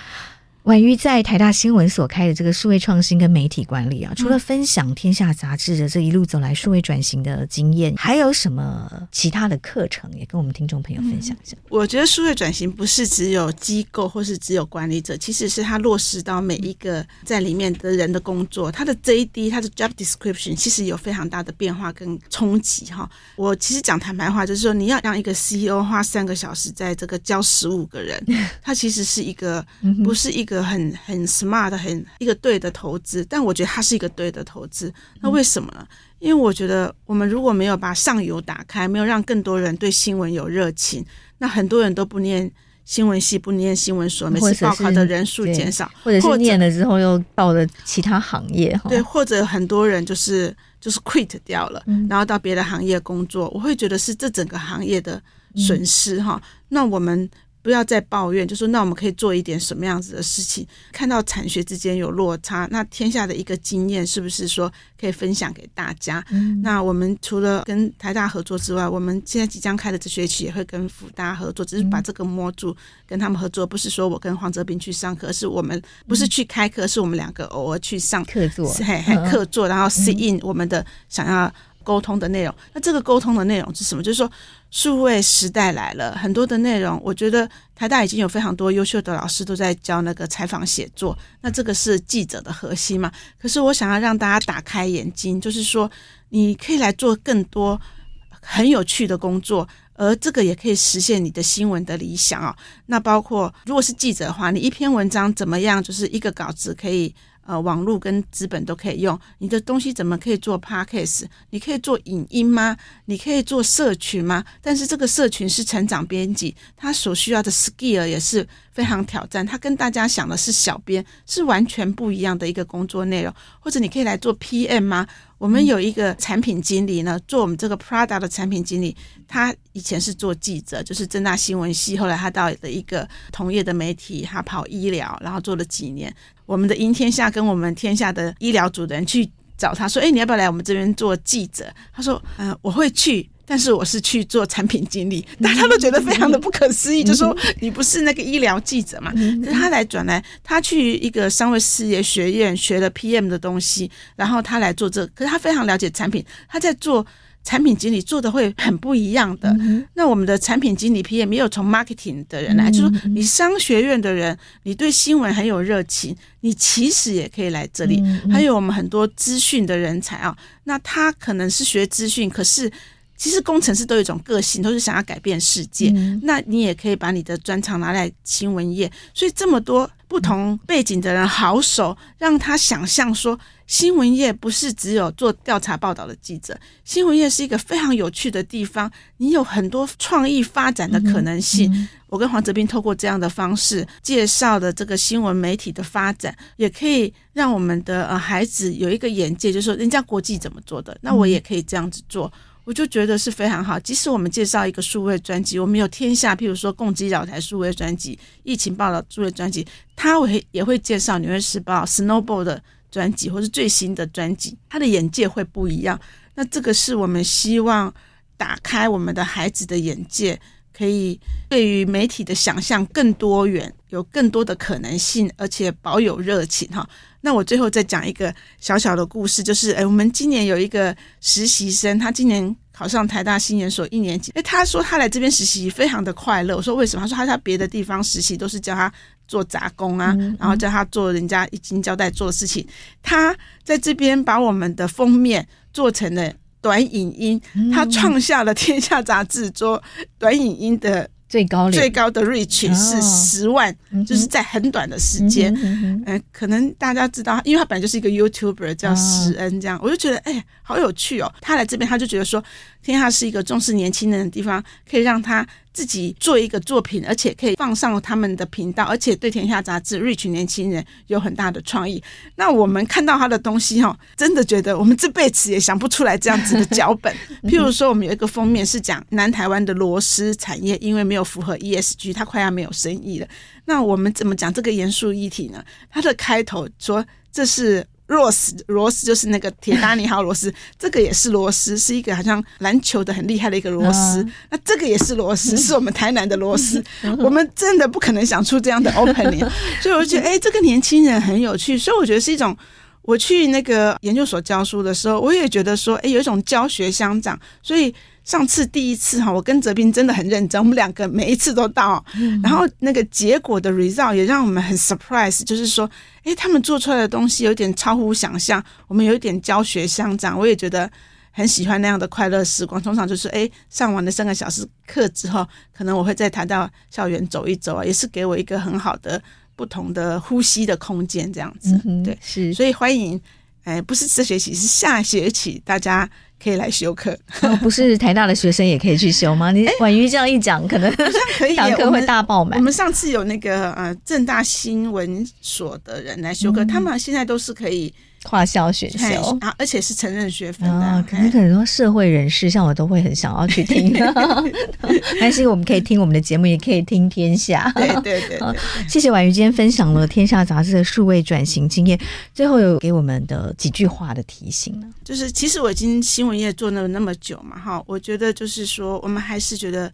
婉瑜在台大新闻所开的这个数位创新跟媒体管理啊，除了分享天下杂志的这一路走来数位转型的经验，还有什么其他的课程也跟我们听众朋友分享一下？我觉得数位转型不是只有机构或是只有管理者，其实是它落实到每一个在里面的人的工作，它的 JD、它的 Job Description 其实有非常大的变化跟冲击哈。我其实讲坦白话，就是说你要让一个 CEO 花三个小时在这个教十五个人，他其实是一个不是一个。很很 smart 的，很一个对的投资，但我觉得它是一个对的投资。那为什么呢？因为我觉得我们如果没有把上游打开，没有让更多人对新闻有热情，那很多人都不念新闻系，不念新闻所，每次报考的人数减少，或者是念了之后又到了其他行业，对，或者很多人就是就是 quit 掉了，然后到别的行业工作，我会觉得是这整个行业的损失哈。那我们。不要再抱怨，就说那我们可以做一点什么样子的事情？看到产学之间有落差，那天下的一个经验是不是说可以分享给大家？嗯、那我们除了跟台大合作之外，我们现在即将开的这学期也会跟辅大合作，只是把这个摸住，跟他们合作，不是说我跟黄泽斌去上课，是我们不是去开课，是我们两个偶尔去上课座，嘿嘿，课座，然后 sit in 我们的想要。沟通的内容。那这个沟通的内容是什么？就是说，数位时代来了，很多的内容，我觉得台大已经有非常多优秀的老师都在教那个采访写作。那这个是记者的核心嘛？可是我想要让大家打开眼睛，就是说，你可以来做更多很有趣的工作。而这个也可以实现你的新闻的理想哦。那包括如果是记者的话，你一篇文章怎么样，就是一个稿子可以。呃，网络跟资本都可以用。你的东西怎么可以做 Podcast？你可以做影音吗？你可以做社群吗？但是这个社群是成长编辑，他所需要的 skill 也是非常挑战。他跟大家想的是小编，是完全不一样的一个工作内容。或者你可以来做 PM 吗？我们有一个产品经理呢，做我们这个 Prada 的产品经理，他以前是做记者，就是政大新闻系，后来他到了一个同业的媒体，他跑医疗，然后做了几年。我们的赢天下跟我们天下的医疗组的人去找他说：“哎，你要不要来我们这边做记者？”他说：“嗯、呃，我会去，但是我是去做产品经理。”大家都觉得非常的不可思议，就说：“你不是那个医疗记者嘛？”可是他来转来，他去一个商会事业学院学了 PM 的东西，然后他来做这个。可是他非常了解产品，他在做。产品经理做的会很不一样的。那我们的产品经理 PM 没有从 marketing 的人来，就是说你商学院的人，你对新闻很有热情，你其实也可以来这里。还有我们很多资讯的人才啊，那他可能是学资讯，可是其实工程师都有一种个性，都是想要改变世界。那你也可以把你的专长拿来新闻业，所以这么多不同背景的人好手，让他想象说。新闻业不是只有做调查报道的记者，新闻业是一个非常有趣的地方，你有很多创意发展的可能性。嗯嗯、我跟黄泽斌透过这样的方式介绍的这个新闻媒体的发展，也可以让我们的呃孩子有一个眼界，就是说人家国际怎么做的，那我也可以这样子做，我就觉得是非常好。即使我们介绍一个数位专辑，我们有天下，譬如说共机扰台数位专辑、疫情报道数位专辑，他会也会介绍《纽约时报》Snowball 的。专辑或是最新的专辑，他的眼界会不一样。那这个是我们希望打开我们的孩子的眼界，可以对于媒体的想象更多元，有更多的可能性，而且保有热情哈。那我最后再讲一个小小的故事，就是诶，我们今年有一个实习生，他今年考上台大新研所一年级，诶，他说他来这边实习非常的快乐。我说为什么？他说他在别的地方实习都是叫他。做杂工啊，然后叫他做人家已经交代做的事情。他在这边把我们的封面做成了短影音，他创下了《天下》杂志做短影音的最高最高的 reach 是十万，就是在很短的时间。嗯，可能大家知道，因为他本来就是一个 YouTuber，叫石恩，这样我就觉得哎，好有趣哦。他来这边，他就觉得说，天下是一个重视年轻人的地方，可以让他。自己做一个作品，而且可以放上他们的频道，而且对《天下杂志》reach 年轻人有很大的创意。那我们看到他的东西，哈，真的觉得我们这辈子也想不出来这样子的脚本。譬如说，我们有一个封面是讲南台湾的螺丝产业，因为没有符合 ESG，它快要没有生意了。那我们怎么讲这个严肃议题呢？它的开头说这是。螺丝，螺丝就是那个铁达尼号罗斯，这个也是罗斯，是一个好像篮球的很厉害的一个螺丝。Uh, 那这个也是罗斯，是我们台南的罗斯。我们真的不可能想出这样的 opening，所以我觉得，哎、欸，这个年轻人很有趣。所以我觉得是一种，我去那个研究所教书的时候，我也觉得说，哎、欸，有一种教学相长。所以。上次第一次哈，我跟泽斌真的很认真，我们两个每一次都到，然后那个结果的 result 也让我们很 surprise，就是说，诶，他们做出来的东西有点超乎想象，我们有一点教学相长，我也觉得很喜欢那样的快乐时光。通常就是，诶，上完了三个小时课之后，可能我会再谈到校园走一走啊，也是给我一个很好的不同的呼吸的空间，这样子，对，是，所以欢迎，诶，不是这学期，是下学期大家。可以来修课，哦，不是台大的学生也可以去修吗？你婉瑜这样一讲，可能好像可以，堂课会大爆满。我们上次有那个呃正大新闻所的人来修课，嗯，他们现在都是可以。跨校选修啊，而且是承认学分的，啊。可能很多社会人士，像我都会很想要去听。但是我们可以听我们的节目，也可以听天下。对对对，对，对，谢谢婉瑜今天分享了天下杂志的数位转型经验。最后有给我们的几句话的提醒呢？就是其实我已经新闻业做了那么久嘛，哈，我觉得就是说，我们还是觉得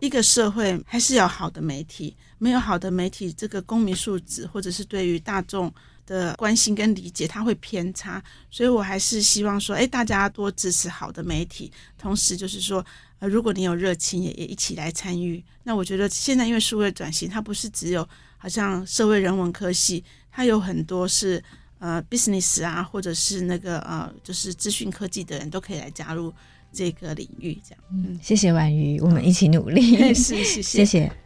一个社会还是要好的媒体，没有好的媒体，这个公民素质或者是对于大众。的关心跟理解，它会偏差。所以我还是希望说，哎，大家多支持好的媒体，同时就是说，呃，如果你有热情，也也一起来参与。那我觉得现在因为数位转型，它不是只有好像社会人文科系，它有很多是呃 business 啊，或者是那个呃就是资讯科技的人都可以来加入这个领域。这样，嗯，谢谢婉瑜，我们一起努力。是，谢谢，谢谢。